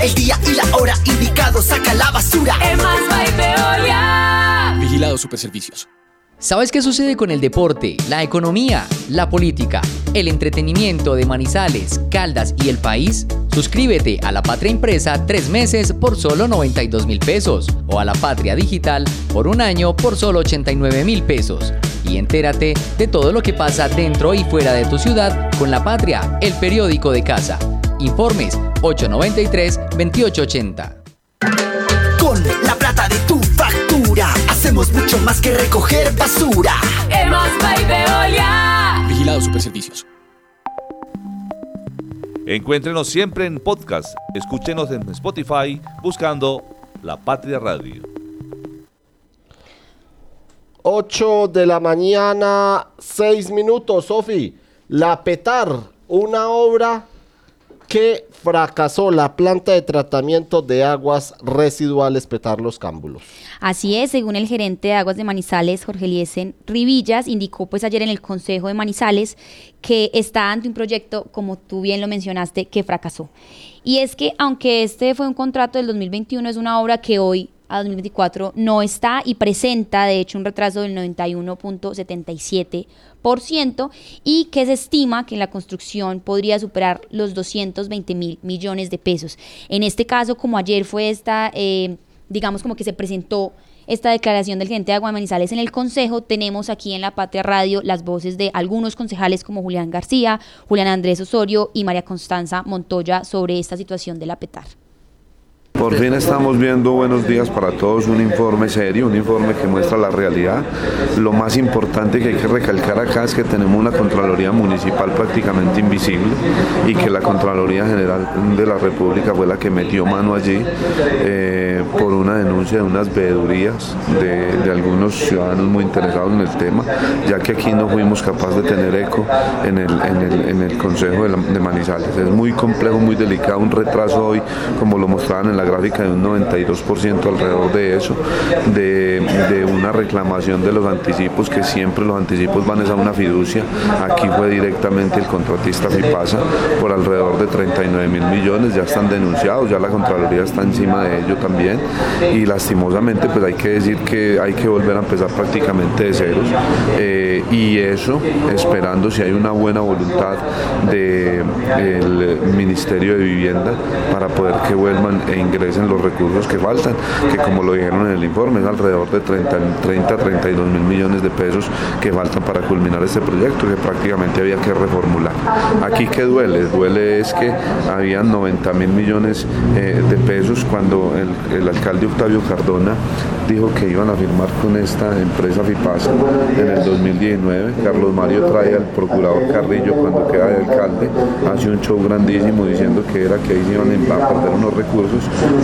El día y la hora indicado saca la basura. Vigilado Superservicios. ¿Sabes qué sucede con el deporte, la economía, la política, el entretenimiento de Manizales, Caldas y el país? Suscríbete a La Patria Impresa tres meses por solo 92 mil pesos o a La Patria Digital por un año por solo 89 mil pesos. Y entérate de todo lo que pasa dentro y fuera de tu ciudad con La Patria, el periódico de casa. Informes 893-2880. Con la plata de tu factura, hacemos mucho más que recoger basura. Hemos Veolia. Vigilado Superservicios. Encuéntrenos siempre en podcast. Escúchenos en Spotify buscando La Patria Radio. 8 de la mañana, 6 minutos, Sofi. La Petar, una obra que fracasó la planta de tratamiento de aguas residuales Petar Los Cámbulos. Así es, según el gerente de aguas de Manizales, Jorge Liesen Rivillas, indicó pues ayer en el Consejo de Manizales que está ante un proyecto, como tú bien lo mencionaste, que fracasó. Y es que aunque este fue un contrato del 2021, es una obra que hoy a 2024 no está y presenta de hecho un retraso del 91.77% y que se estima que la construcción podría superar los 220 mil millones de pesos. En este caso, como ayer fue esta, eh, digamos como que se presentó esta declaración del gerente de Agua Manizales en el Consejo, tenemos aquí en La Patria Radio las voces de algunos concejales como Julián García, Julián Andrés Osorio y María Constanza Montoya sobre esta situación de la PETAR. Por fin estamos viendo Buenos Días para Todos, un informe serio, un informe que muestra la realidad. Lo más importante que hay que recalcar acá es que tenemos una Contraloría Municipal prácticamente invisible y que la Contraloría General de la República fue la que metió mano allí eh, por una denuncia de unas veedurías de, algunos ciudadanos muy interesados en el tema, ya que aquí no fuimos capaces de tener eco en el, en el, en el Consejo de, de Manizales. Es muy complejo, muy delicado, un retraso hoy, como lo mostraban en la gráfica de un 92% alrededor de eso, de, de, una reclamación de los anticipos, que siempre los anticipos van a una fiducia. Aquí fue directamente el contratista FIPASA por alrededor de 39 mil millones, ya están denunciados, ya la Contraloría está encima de ello también y lastimosamente pues hay que decir que hay que volver a empezar prácticamente de ceros eh, y eso esperando si hay una buena voluntad del Ministerio de Vivienda para poder que vuelvan e ingresen los recursos que faltan, que como lo dijeron en el informe es alrededor de 30, 30 32 mil millones de pesos que faltan para culminar este proyecto que prácticamente había que reformular. Aquí que duele, duele es que habían 90 mil millones eh, de pesos cuando el, el, alcalde Octavio Cardona dijo que iban a firmar con esta empresa FIPASA en el 2019. Carlos Mario trae al procurador Carrillo cuando queda de alcalde, hace un show grandísimo diciendo que era que ahí iban a perder unos recursos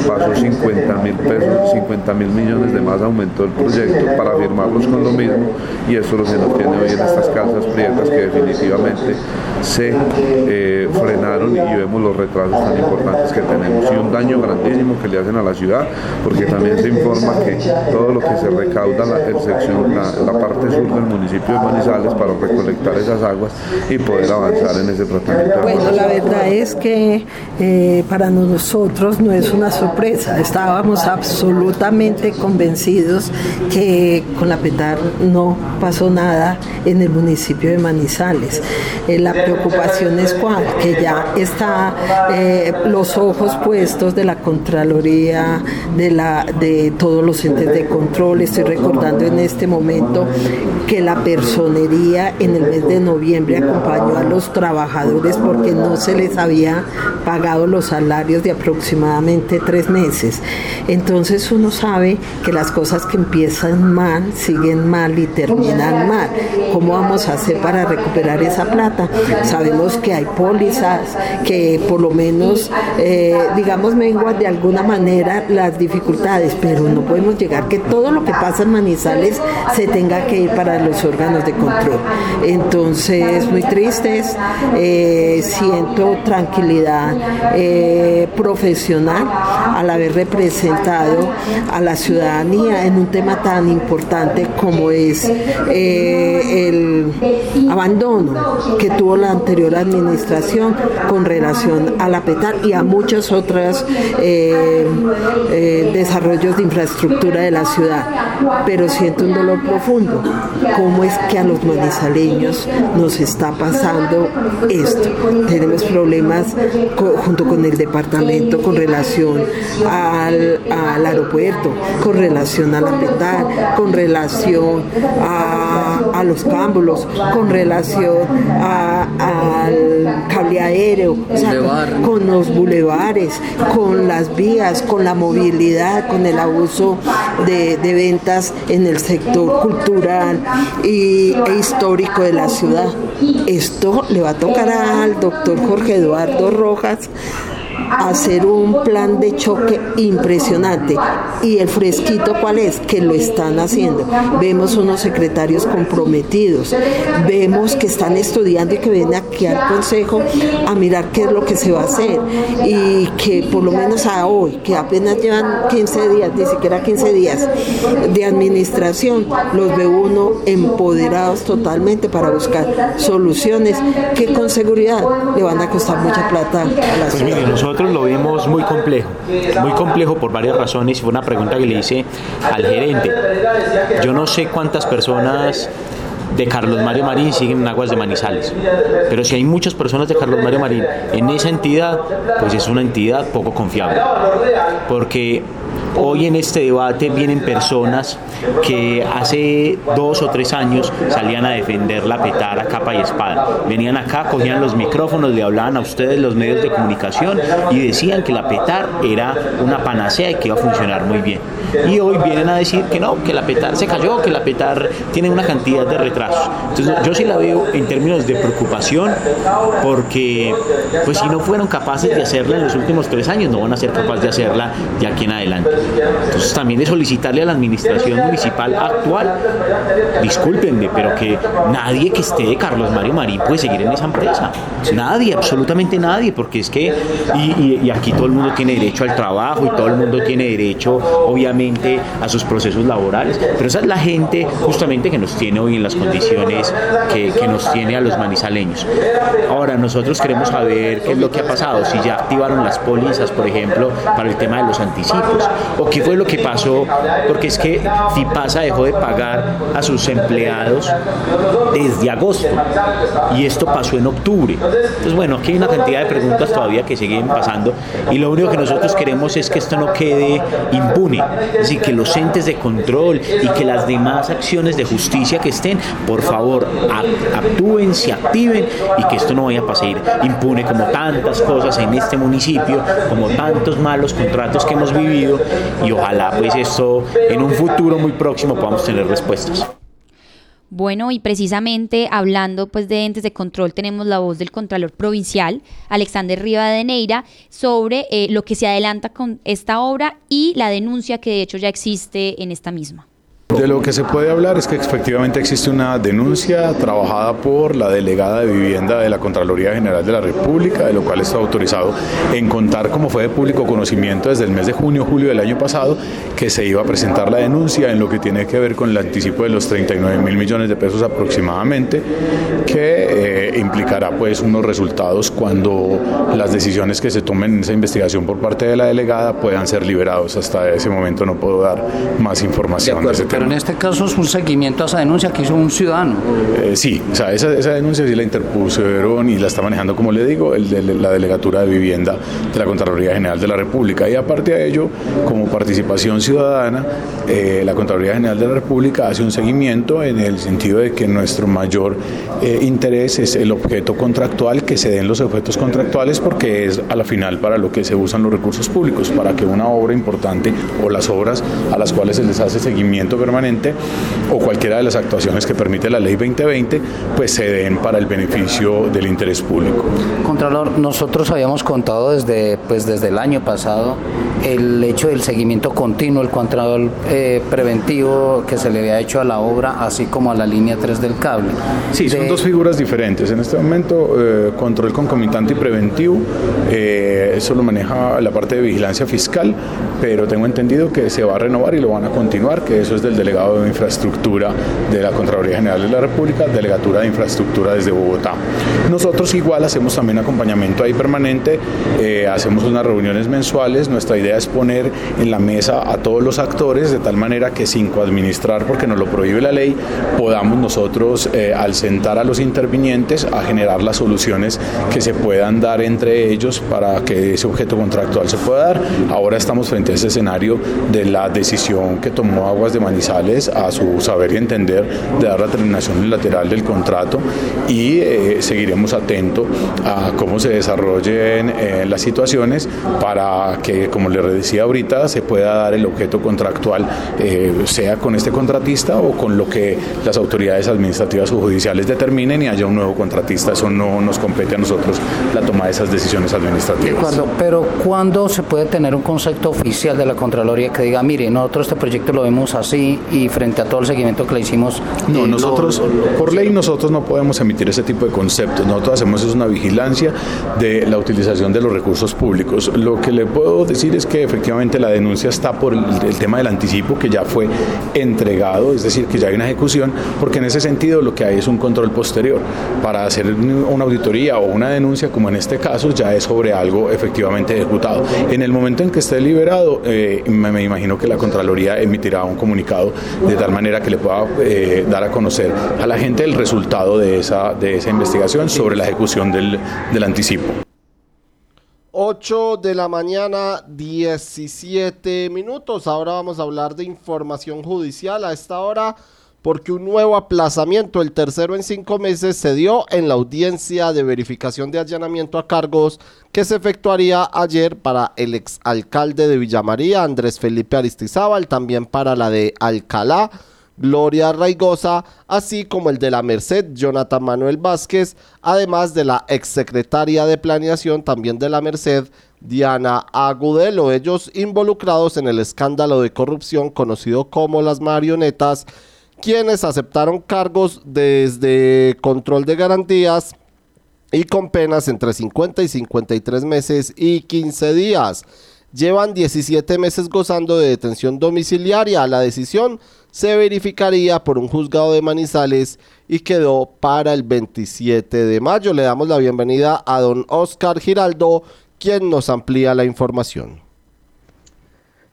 pasó 50 mil pesos, 50 mil millones de más aumentó el proyecto para firmarlos con lo mismo y eso lo que nos tiene hoy en estas casas prietas que definitivamente se eh, frenaron y vemos los retrasos tan importantes que tenemos y un daño grandísimo que le hacen a la ciudad porque también se informa que todo lo que se recauda la, el sección, la, la parte sur del municipio de Manizales para recolectar esas aguas y poder avanzar en ese tratamiento. Bueno, la verdad es que eh, para nosotros no es una sorpresa. Estábamos absolutamente convencidos que con la PETAR no pasó nada en el municipio de Manizales. Eh, la preocupación es que ya está eh, los ojos puestos de la Contraloría, de, la, de todos los entes de control. Estoy recordando en este momento que la personería en el mes de noviembre acompañó a los trabajadores porque no se les había pagado los salarios de aproximadamente tres meses. Entonces uno sabe que las cosas que empiezan mal siguen mal y terminan mal. ¿Cómo vamos a hacer para recuperar esa plata? Sabemos que hay pólizas, que por lo menos, eh, digamos, menguan de alguna manera las dificultades, pero no podemos llegar que todo lo que pasa en Manizales se tenga que ir para los órganos de control. Entonces, muy tristes, eh, siento tranquilidad eh, profesional al haber representado a la ciudadanía en un tema tan importante como es eh, el abandono que tuvo la anterior administración con relación a la PETAR y a muchos otros eh, eh, desarrollos de infraestructura de la ciudad. Pero siento un dolor profundo cómo es que a los manizaleños nos está pasando esto. Tenemos problemas co- junto con el departamento con relación al, al aeropuerto, con relación a la petar, con relación a, a los cámbulos, con relación a- al cable aéreo, o sea, con, con los bulevares, con las vías, con la movilidad, con el abuso de, de ventas en el sector cultural y, e histórico de la ciudad. Esto le va a tocar al doctor Jorge Eduardo Rojas hacer un plan de choque impresionante. ¿Y el fresquito cuál es? Que lo están haciendo. Vemos unos secretarios comprometidos, vemos que están estudiando y que vienen aquí al consejo a mirar qué es lo que se va a hacer. Y que por lo menos a hoy, que apenas llevan 15 días, ni siquiera 15 días de administración, los ve uno empoderados totalmente para buscar soluciones que con seguridad le van a costar mucha plata a la Pues ciudad. Nosotros lo vimos muy complejo, muy complejo por varias razones fue una pregunta que le hice al gerente. Yo no sé cuántas personas de Carlos Mario Marín siguen en Aguas de Manizales, pero si hay muchas personas de Carlos Mario Marín en esa entidad, pues es una entidad poco confiable, porque Hoy en este debate vienen personas que hace dos o tres años salían a defender la petara capa y espada. Venían acá, cogían los micrófonos, le hablaban a ustedes los medios de comunicación y decían que la petar era una panacea y que iba a funcionar muy bien. Y hoy vienen a decir que no, que la petar se cayó, que la petar tiene una cantidad de retrasos. Entonces yo sí la veo en términos de preocupación porque pues si no fueron capaces de hacerla en los últimos tres años, no van a ser capaces de hacerla de aquí en adelante. Entonces también de solicitarle a la administración municipal actual, discúlpenme, pero que nadie que esté de Carlos Mario Marín puede seguir en esa empresa. Nadie, absolutamente nadie, porque es que, y aquí todo el mundo tiene derecho al trabajo y todo el mundo tiene derecho, obviamente, a sus procesos laborales, pero esa es la gente justamente que nos tiene hoy en las condiciones que, que nos tiene a los manizaleños. Ahora, nosotros queremos saber qué es lo que ha pasado, si ya activaron las pólizas, por ejemplo, para el tema de los anticipos, o qué fue lo que pasó, porque es que FIPASA dejó de pagar a sus empleados desde agosto, y esto pasó en octubre. Entonces, bueno, aquí hay una cantidad de preguntas todavía que siguen pasando, y lo único que nosotros queremos es que esto no quede impune, es decir, que los entes de control y que las demás acciones de justicia que estén, por favor, ac- actúen, se activen y que esto no vaya a pasar impune como tantas cosas en este municipio, como tantos malos contratos que hemos vivido y ojalá pues esto en un futuro muy próximo podamos tener respuestas. Bueno, y precisamente hablando pues de entes de control, tenemos la voz del Contralor Provincial, Alexander Rivadeneira, sobre eh, lo que se adelanta con esta obra y la denuncia que de hecho ya existe en esta misma. De lo que se puede hablar es que efectivamente existe una denuncia trabajada por la delegada de vivienda de la Contraloría General de la República, de lo cual está autorizado en contar como fue de público conocimiento desde el mes de junio, julio del año pasado, que se iba a presentar la denuncia en lo que tiene que ver con el anticipo de los 39 mil millones de pesos aproximadamente, que eh, implicará pues unos resultados cuando las decisiones que se tomen en esa investigación por parte de la delegada puedan ser liberados. Hasta ese momento no puedo dar más información de, ese tema. Pero en este caso es un seguimiento a esa denuncia que hizo un ciudadano. Eh, sí, o sea, esa, esa denuncia sí la interpusieron y la está manejando, como le digo, la Delegatura de Vivienda de la Contraloría General de la República. Y aparte de ello, como participación ciudadana, eh, la Contraloría General de la República hace un seguimiento en el sentido de que nuestro mayor eh, interés es el objeto contractual, que se den los objetos contractuales, porque es a la final para lo que se usan los recursos públicos, para que una obra importante o las obras a las cuales se les hace seguimiento permanente o cualquiera de las actuaciones que permite la ley 2020, pues se den para el beneficio del interés público. Contralor, nosotros habíamos contado desde, pues, desde el año pasado el hecho del seguimiento continuo, el control eh, preventivo que se le había hecho a la obra, así como a la línea 3 del cable. Sí, son De- dos figuras diferentes. En este momento, eh, control concomitante y preventivo, eh, eso lo maneja la parte de vigilancia fiscal, pero tengo entendido que se va a renovar y lo van a continuar, que eso es del delegado de infraestructura de la Contraloría General de la República, delegatura de infraestructura desde Bogotá. Nosotros igual hacemos también acompañamiento ahí permanente, eh, hacemos unas reuniones mensuales, nuestra idea es poner en la mesa a todos los actores de tal manera que sin coadministrar, porque nos lo prohíbe la ley, podamos nosotros eh, al sentar a los intervinientes a generar las soluciones que se puedan dar entre ellos para que ese objeto contractual se pueda dar. Ahora estamos frente a ese escenario de la decisión que tomó Aguas de Manizales a su saber y entender de dar la terminación unilateral del contrato y eh, seguiremos atentos a cómo se desarrollen eh, las situaciones para que, como le decía ahorita, se pueda dar el objeto contractual, eh, sea con este contratista o con lo que las autoridades administrativas o judiciales determinen y haya un nuevo contratista. Eso no nos compete a nosotros la toma de esas decisiones administrativas. pero ¿cuándo se puede tener un concepto oficial de la Contraloría que diga, mire, nosotros este proyecto lo vemos así y frente a todo el seguimiento que le hicimos? No, eh, nosotros, lo- por ley, nosotros no podemos emitir ese tipo de conceptos. Nosotros hacemos es una vigilancia de la utilización de los recursos públicos. Lo que le puedo decir es que efectivamente la denuncia está por el, el tema del anticipo que ya fue entregado, es decir, que ya hay una ejecución, porque en ese sentido lo que hay es un control posterior. Para hacer una auditoría o una denuncia, como en este caso, ya es sobre algo efectivamente ejecutado. En el momento en que esté liberado, eh, me, me imagino que la Contraloría emitirá un comunicado de tal manera que le pueda eh, dar a conocer a la gente el resultado de esa, de esa investigación sobre la ejecución del, del anticipo. 8 de la mañana, 17 minutos. Ahora vamos a hablar de información judicial a esta hora porque un nuevo aplazamiento, el tercero en cinco meses, se dio en la audiencia de verificación de allanamiento a cargos que se efectuaría ayer para el exalcalde de Villamaría, Andrés Felipe Aristizábal, también para la de Alcalá, Gloria Raigosa, así como el de la Merced, Jonathan Manuel Vázquez, además de la exsecretaria de Planeación, también de la Merced, Diana Agudelo, ellos involucrados en el escándalo de corrupción conocido como las marionetas, quienes aceptaron cargos desde control de garantías y con penas entre 50 y 53 meses y 15 días. Llevan 17 meses gozando de detención domiciliaria. La decisión se verificaría por un juzgado de Manizales y quedó para el 27 de mayo. Le damos la bienvenida a don Oscar Giraldo, quien nos amplía la información.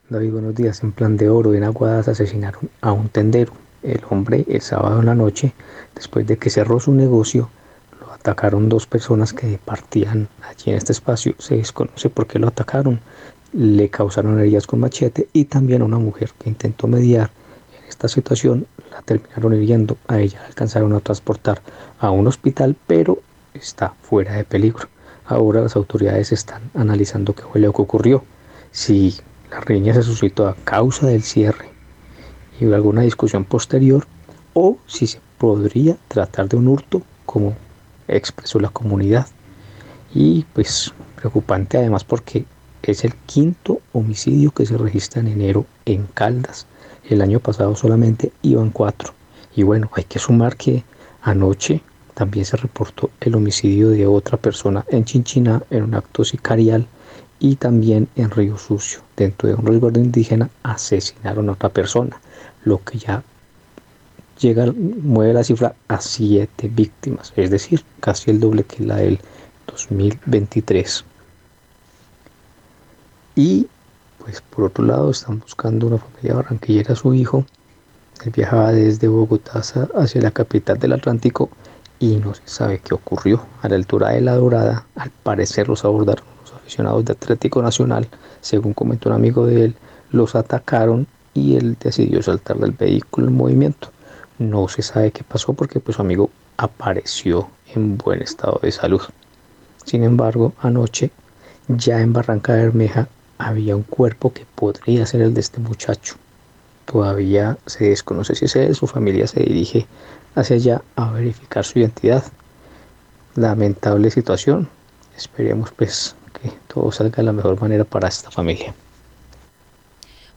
David, buenos días. En plan de oro, en Aguadas asesinaron a un tendero. El hombre, el sábado en la noche, después de que cerró su negocio, lo atacaron dos personas que partían allí en este espacio. Se desconoce por qué lo atacaron. Le causaron heridas con machete y también a una mujer que intentó mediar en esta situación la terminaron hiriendo. A ella la alcanzaron a transportar a un hospital, pero está fuera de peligro. Ahora las autoridades están analizando qué fue lo que ocurrió. Si la riña se suscitó a causa del cierre y alguna discusión posterior o si se podría tratar de un hurto como expresó la comunidad. Y pues preocupante además porque es el quinto homicidio que se registra en enero en Caldas. El año pasado solamente iban cuatro. Y bueno, hay que sumar que anoche también se reportó el homicidio de otra persona en Chinchiná en un acto sicarial y también en Río Sucio, dentro de un resguardo indígena, asesinaron a otra persona, lo que ya llega, mueve la cifra a siete víctimas, es decir, casi el doble que la del 2023. Y pues por otro lado están buscando una familia barranquillera su hijo. Él viajaba desde Bogotá hacia la capital del Atlántico y no se sabe qué ocurrió. A la altura de La Dorada, al parecer los abordaron los aficionados de Atlético Nacional, según comentó un amigo de él, los atacaron y él decidió saltar del vehículo en movimiento. No se sabe qué pasó porque pues su amigo apareció en buen estado de salud. Sin embargo, anoche, ya en Barranca Bermeja, había un cuerpo que podría ser el de este muchacho. Todavía se desconoce si es él, su familia se dirige hacia allá a verificar su identidad. Lamentable situación. Esperemos pues que todo salga de la mejor manera para esta familia.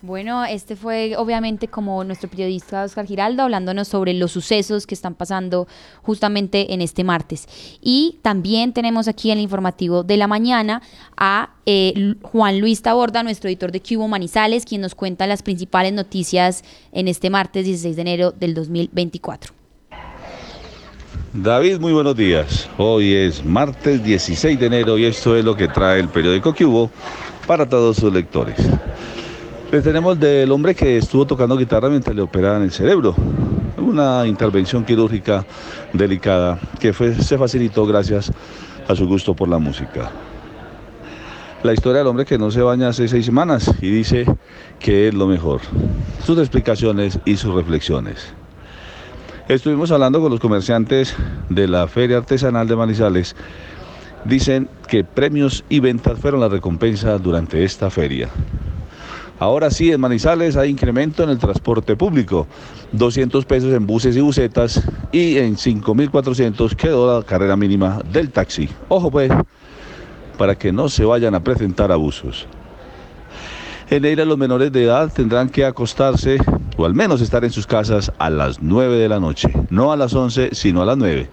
Bueno, este fue obviamente como nuestro periodista Oscar Giraldo hablándonos sobre los sucesos que están pasando justamente en este martes. Y también tenemos aquí en el informativo de la mañana a eh, Juan Luis Taborda, nuestro editor de Cubo Manizales, quien nos cuenta las principales noticias en este martes 16 de enero del 2024. David, muy buenos días. Hoy es martes 16 de enero y esto es lo que trae el periódico Cubo para todos sus lectores. Les tenemos del hombre que estuvo tocando guitarra mientras le operaban el cerebro. Una intervención quirúrgica delicada que fue, se facilitó gracias a su gusto por la música. La historia del hombre que no se baña hace seis semanas y dice que es lo mejor. Sus explicaciones y sus reflexiones. Estuvimos hablando con los comerciantes de la Feria Artesanal de Manizales. Dicen que premios y ventas fueron la recompensa durante esta feria. Ahora sí, en Manizales hay incremento en el transporte público. 200 pesos en buses y busetas y en 5.400 quedó la carrera mínima del taxi. Ojo pues, para que no se vayan a presentar abusos. En Eira los menores de edad tendrán que acostarse o al menos estar en sus casas a las 9 de la noche, no a las 11, sino a las 9.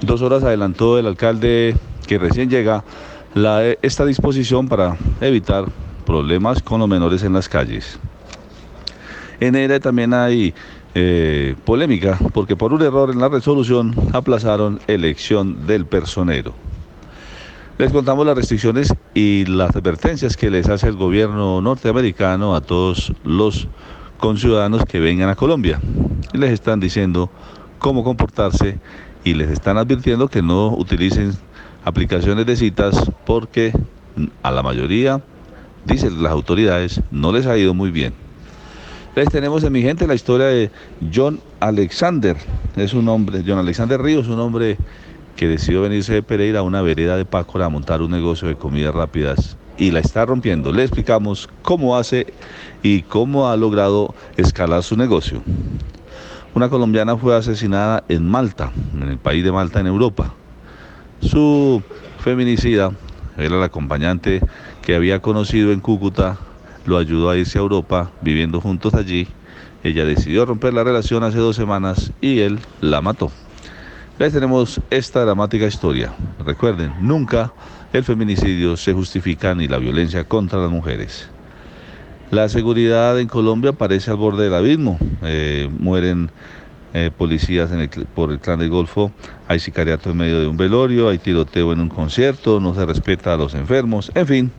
Dos horas adelantó el alcalde que recién llega esta disposición para evitar problemas con los menores en las calles. En ERA también hay eh, polémica porque por un error en la resolución aplazaron elección del personero. Les contamos las restricciones y las advertencias que les hace el gobierno norteamericano a todos los conciudadanos que vengan a Colombia. Les están diciendo cómo comportarse y les están advirtiendo que no utilicen aplicaciones de citas porque a la mayoría dicen las autoridades, no les ha ido muy bien. Les tenemos en mi gente la historia de John Alexander. Es un hombre, John Alexander Ríos, un hombre que decidió venirse de Pereira a una vereda de Pácora a montar un negocio de comidas rápidas y la está rompiendo. Le explicamos cómo hace y cómo ha logrado escalar su negocio. Una colombiana fue asesinada en Malta, en el país de Malta, en Europa. Su feminicida era la acompañante que había conocido en Cúcuta, lo ayudó a irse a Europa, viviendo juntos allí. Ella decidió romper la relación hace dos semanas y él la mató. Les tenemos esta dramática historia. Recuerden, nunca el feminicidio se justifica ni la violencia contra las mujeres. La seguridad en Colombia parece al borde del abismo. Eh, mueren eh, policías por el clan del Golfo, hay sicariato en medio de un velorio, hay tiroteo en un concierto, no se respeta a los enfermos, en fin,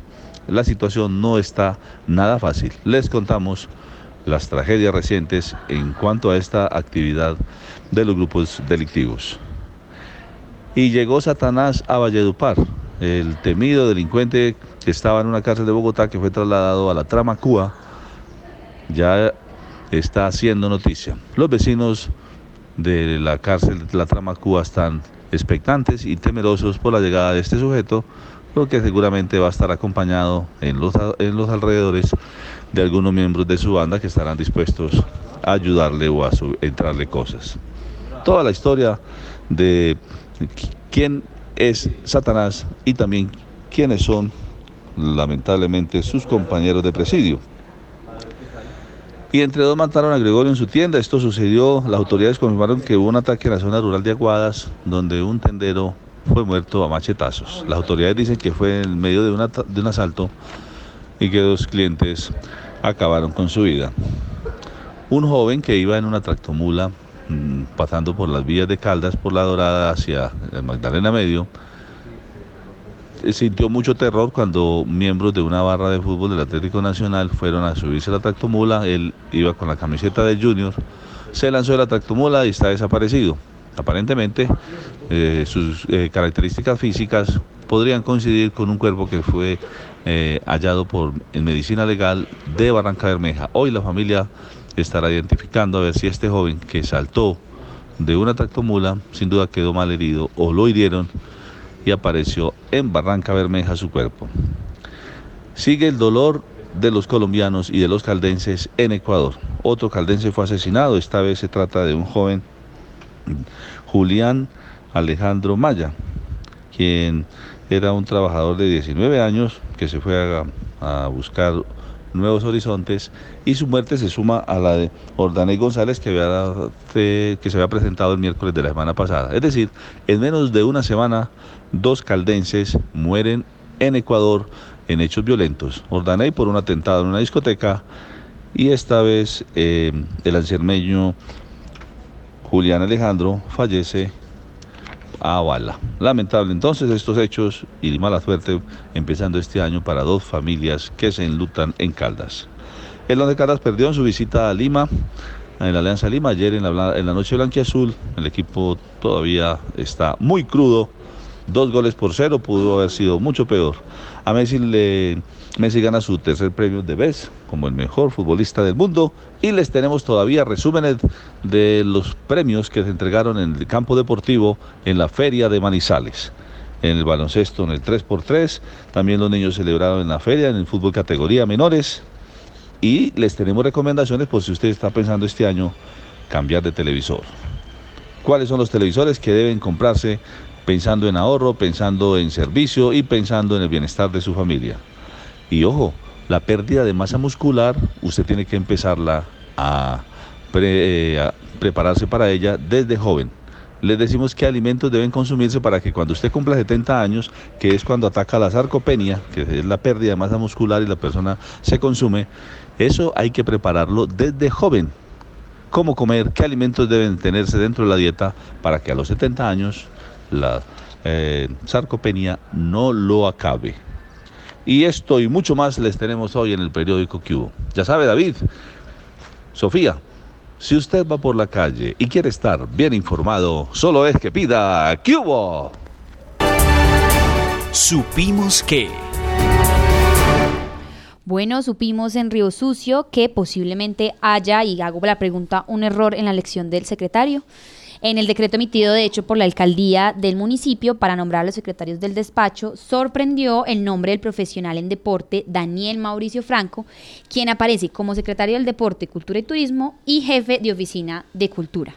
la situación no está nada fácil. Les contamos las tragedias recientes en cuanto a esta actividad de los grupos delictivos. Y llegó Satanás a Valledupar, el temido delincuente que estaba en una cárcel de Bogotá que fue trasladado a la trama Cuba, ya está haciendo noticia. Los vecinos de la cárcel de la trama Cuba están expectantes y temerosos por la llegada de este sujeto porque seguramente va a estar acompañado en los, en los alrededores de algunos miembros de su banda que estarán dispuestos a ayudarle o a entrarle cosas. Toda la historia de quién es Satanás y también quiénes son lamentablemente sus compañeros de presidio. Y entre dos mataron a Gregorio en su tienda. Esto sucedió, las autoridades confirmaron que hubo un ataque en la zona rural de Aguadas, donde un tendero fue muerto a machetazos. Las autoridades dicen que fue en medio de, un asalto y que dos clientes acabaron con su vida. Un joven que iba en una tractomula mm, pasando por las vías de Caldas, por la Dorada hacia Magdalena Medio, eh, sintió mucho terror cuando miembros de una barra de fútbol del Atlético Nacional fueron a subirse a la tractomula. Él iba con la camiseta de Junior, se lanzó de la tractomula y está desaparecido. Aparentemente, eh, sus eh, características físicas podrían coincidir con un cuerpo que fue eh, hallado por, en medicina legal de Barranca Bermeja. Hoy la familia estará identificando a ver si este joven que saltó de una tractomula sin duda quedó mal herido o lo hirieron y apareció en Barranca Bermeja su cuerpo. Sigue el dolor de los colombianos y de los caldenses en Ecuador. Otro caldense fue asesinado, esta vez se trata de un joven Julián Alejandro Maya, quien era un trabajador de 19 años que se fue a, buscar Nuevos Horizontes y su muerte se suma a la de Ordaney González que, había, que se había presentado el miércoles de la semana pasada. Es decir, en menos de una semana, dos caldenses mueren en Ecuador en hechos violentos. Ordaney por un atentado en una discoteca y esta vez eh, el anciermeño Julián Alejandro fallece a bala. Lamentable entonces estos hechos y mala suerte empezando este año para dos familias que se enlutan en Caldas. El Once Caldas perdió en su visita a Lima, en la Alianza Lima, ayer en la, en la noche blanquiazul. El equipo todavía está muy crudo. Dos goles por cero pudo haber sido mucho peor. A Messi, le, Messi gana su tercer premio de vez como el mejor futbolista del mundo y les tenemos todavía resúmenes de los premios que se entregaron en el campo deportivo en la feria de Manizales. En el baloncesto, en el 3x3, también los niños celebraron en la feria, en el fútbol categoría menores. Y les tenemos recomendaciones por si usted está pensando este año cambiar de televisor. ¿Cuáles son los televisores que deben comprarse pensando en ahorro, pensando en servicio y pensando en el bienestar de su familia? Y ojo, la pérdida de masa muscular, usted tiene que empezarla a, eh, prepararse para ella desde joven. Les decimos qué alimentos deben consumirse para que cuando usted cumpla 70 años, que es cuando ataca la sarcopenia, que es la pérdida de masa muscular y la persona se consume, eso hay que prepararlo desde joven. Cómo comer, qué alimentos deben tenerse dentro de la dieta para que a los 70 años la eh, sarcopenia no lo acabe. Y esto y mucho más les tenemos hoy en el periódico Cubo. Ya sabe David, Sofía, si usted va por la calle y quiere estar bien informado, solo es que pida Cubo. Supimos que... Bueno, supimos en Río Sucio que posiblemente haya, y hago la pregunta, un error en la elección del secretario. En el decreto emitido, de hecho, por la alcaldía del municipio para nombrar a los secretarios del despacho, sorprendió el nombre del profesional en deporte Daniel Mauricio Franco, quien aparece como secretario del Deporte, Cultura y Turismo y jefe de oficina de Cultura.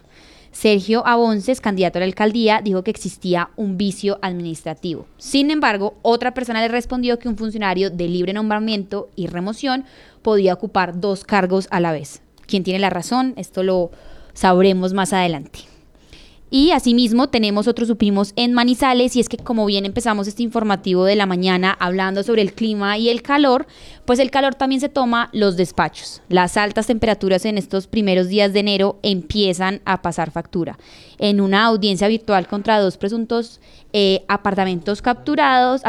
Sergio Abonces, candidato a la alcaldía, dijo que existía un vicio administrativo. Sin embargo, otra persona le respondió que un funcionario de libre nombramiento y remoción podía ocupar dos cargos a la vez. ¿Quién tiene la razón? Esto lo sabremos más adelante. Y asimismo tenemos otros supimos en Manizales y es que como bien empezamos este informativo de la mañana hablando sobre el clima y el calor, pues el calor también se toma los despachos. Las altas temperaturas en estos primeros días de enero empiezan a pasar factura. En una audiencia virtual contra dos presuntos eh, apartamentos capturados,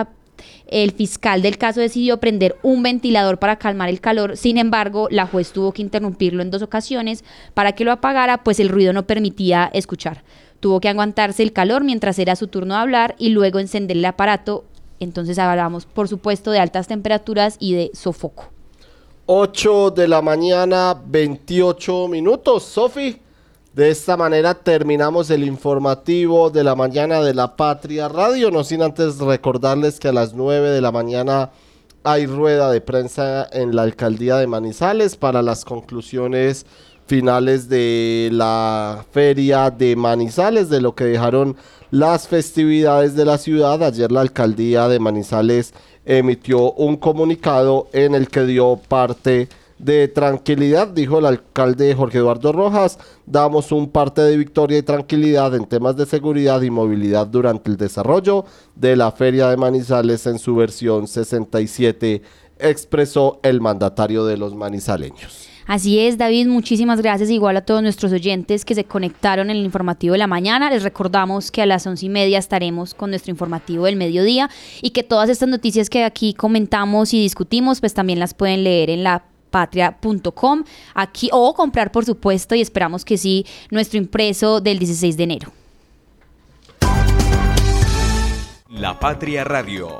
el fiscal del caso decidió prender un ventilador para calmar el calor, sin embargo, la juez tuvo que interrumpirlo en dos ocasiones para que lo apagara, pues el ruido no permitía escuchar. Tuvo que aguantarse el calor mientras era su turno de hablar y luego encender el aparato. Entonces hablamos, por supuesto, de altas temperaturas y de sofoco. 8 de la mañana, 28 minutos. Sofi, de esta manera terminamos el informativo de la mañana de la Patria Radio. No sin antes recordarles que a las 9 de la mañana hay rueda de prensa en la alcaldía de Manizales para las conclusiones finales de la feria de Manizales, de lo que dejaron las festividades de la ciudad. Ayer la alcaldía de Manizales emitió un comunicado en el que dio parte de tranquilidad, dijo el alcalde Jorge Eduardo Rojas, damos un parte de victoria y tranquilidad en temas de seguridad y movilidad durante el desarrollo de la feria de Manizales en su versión 67, expresó el mandatario de los manizaleños. Así es, David, muchísimas gracias igual a todos nuestros oyentes que se conectaron en el informativo de la mañana. Les recordamos que a las once y media estaremos con nuestro informativo del mediodía y que todas estas noticias que aquí comentamos y discutimos, pues también las pueden leer en la patria.com aquí o comprar por supuesto y esperamos que sí nuestro impreso del 16 de enero. La Patria Radio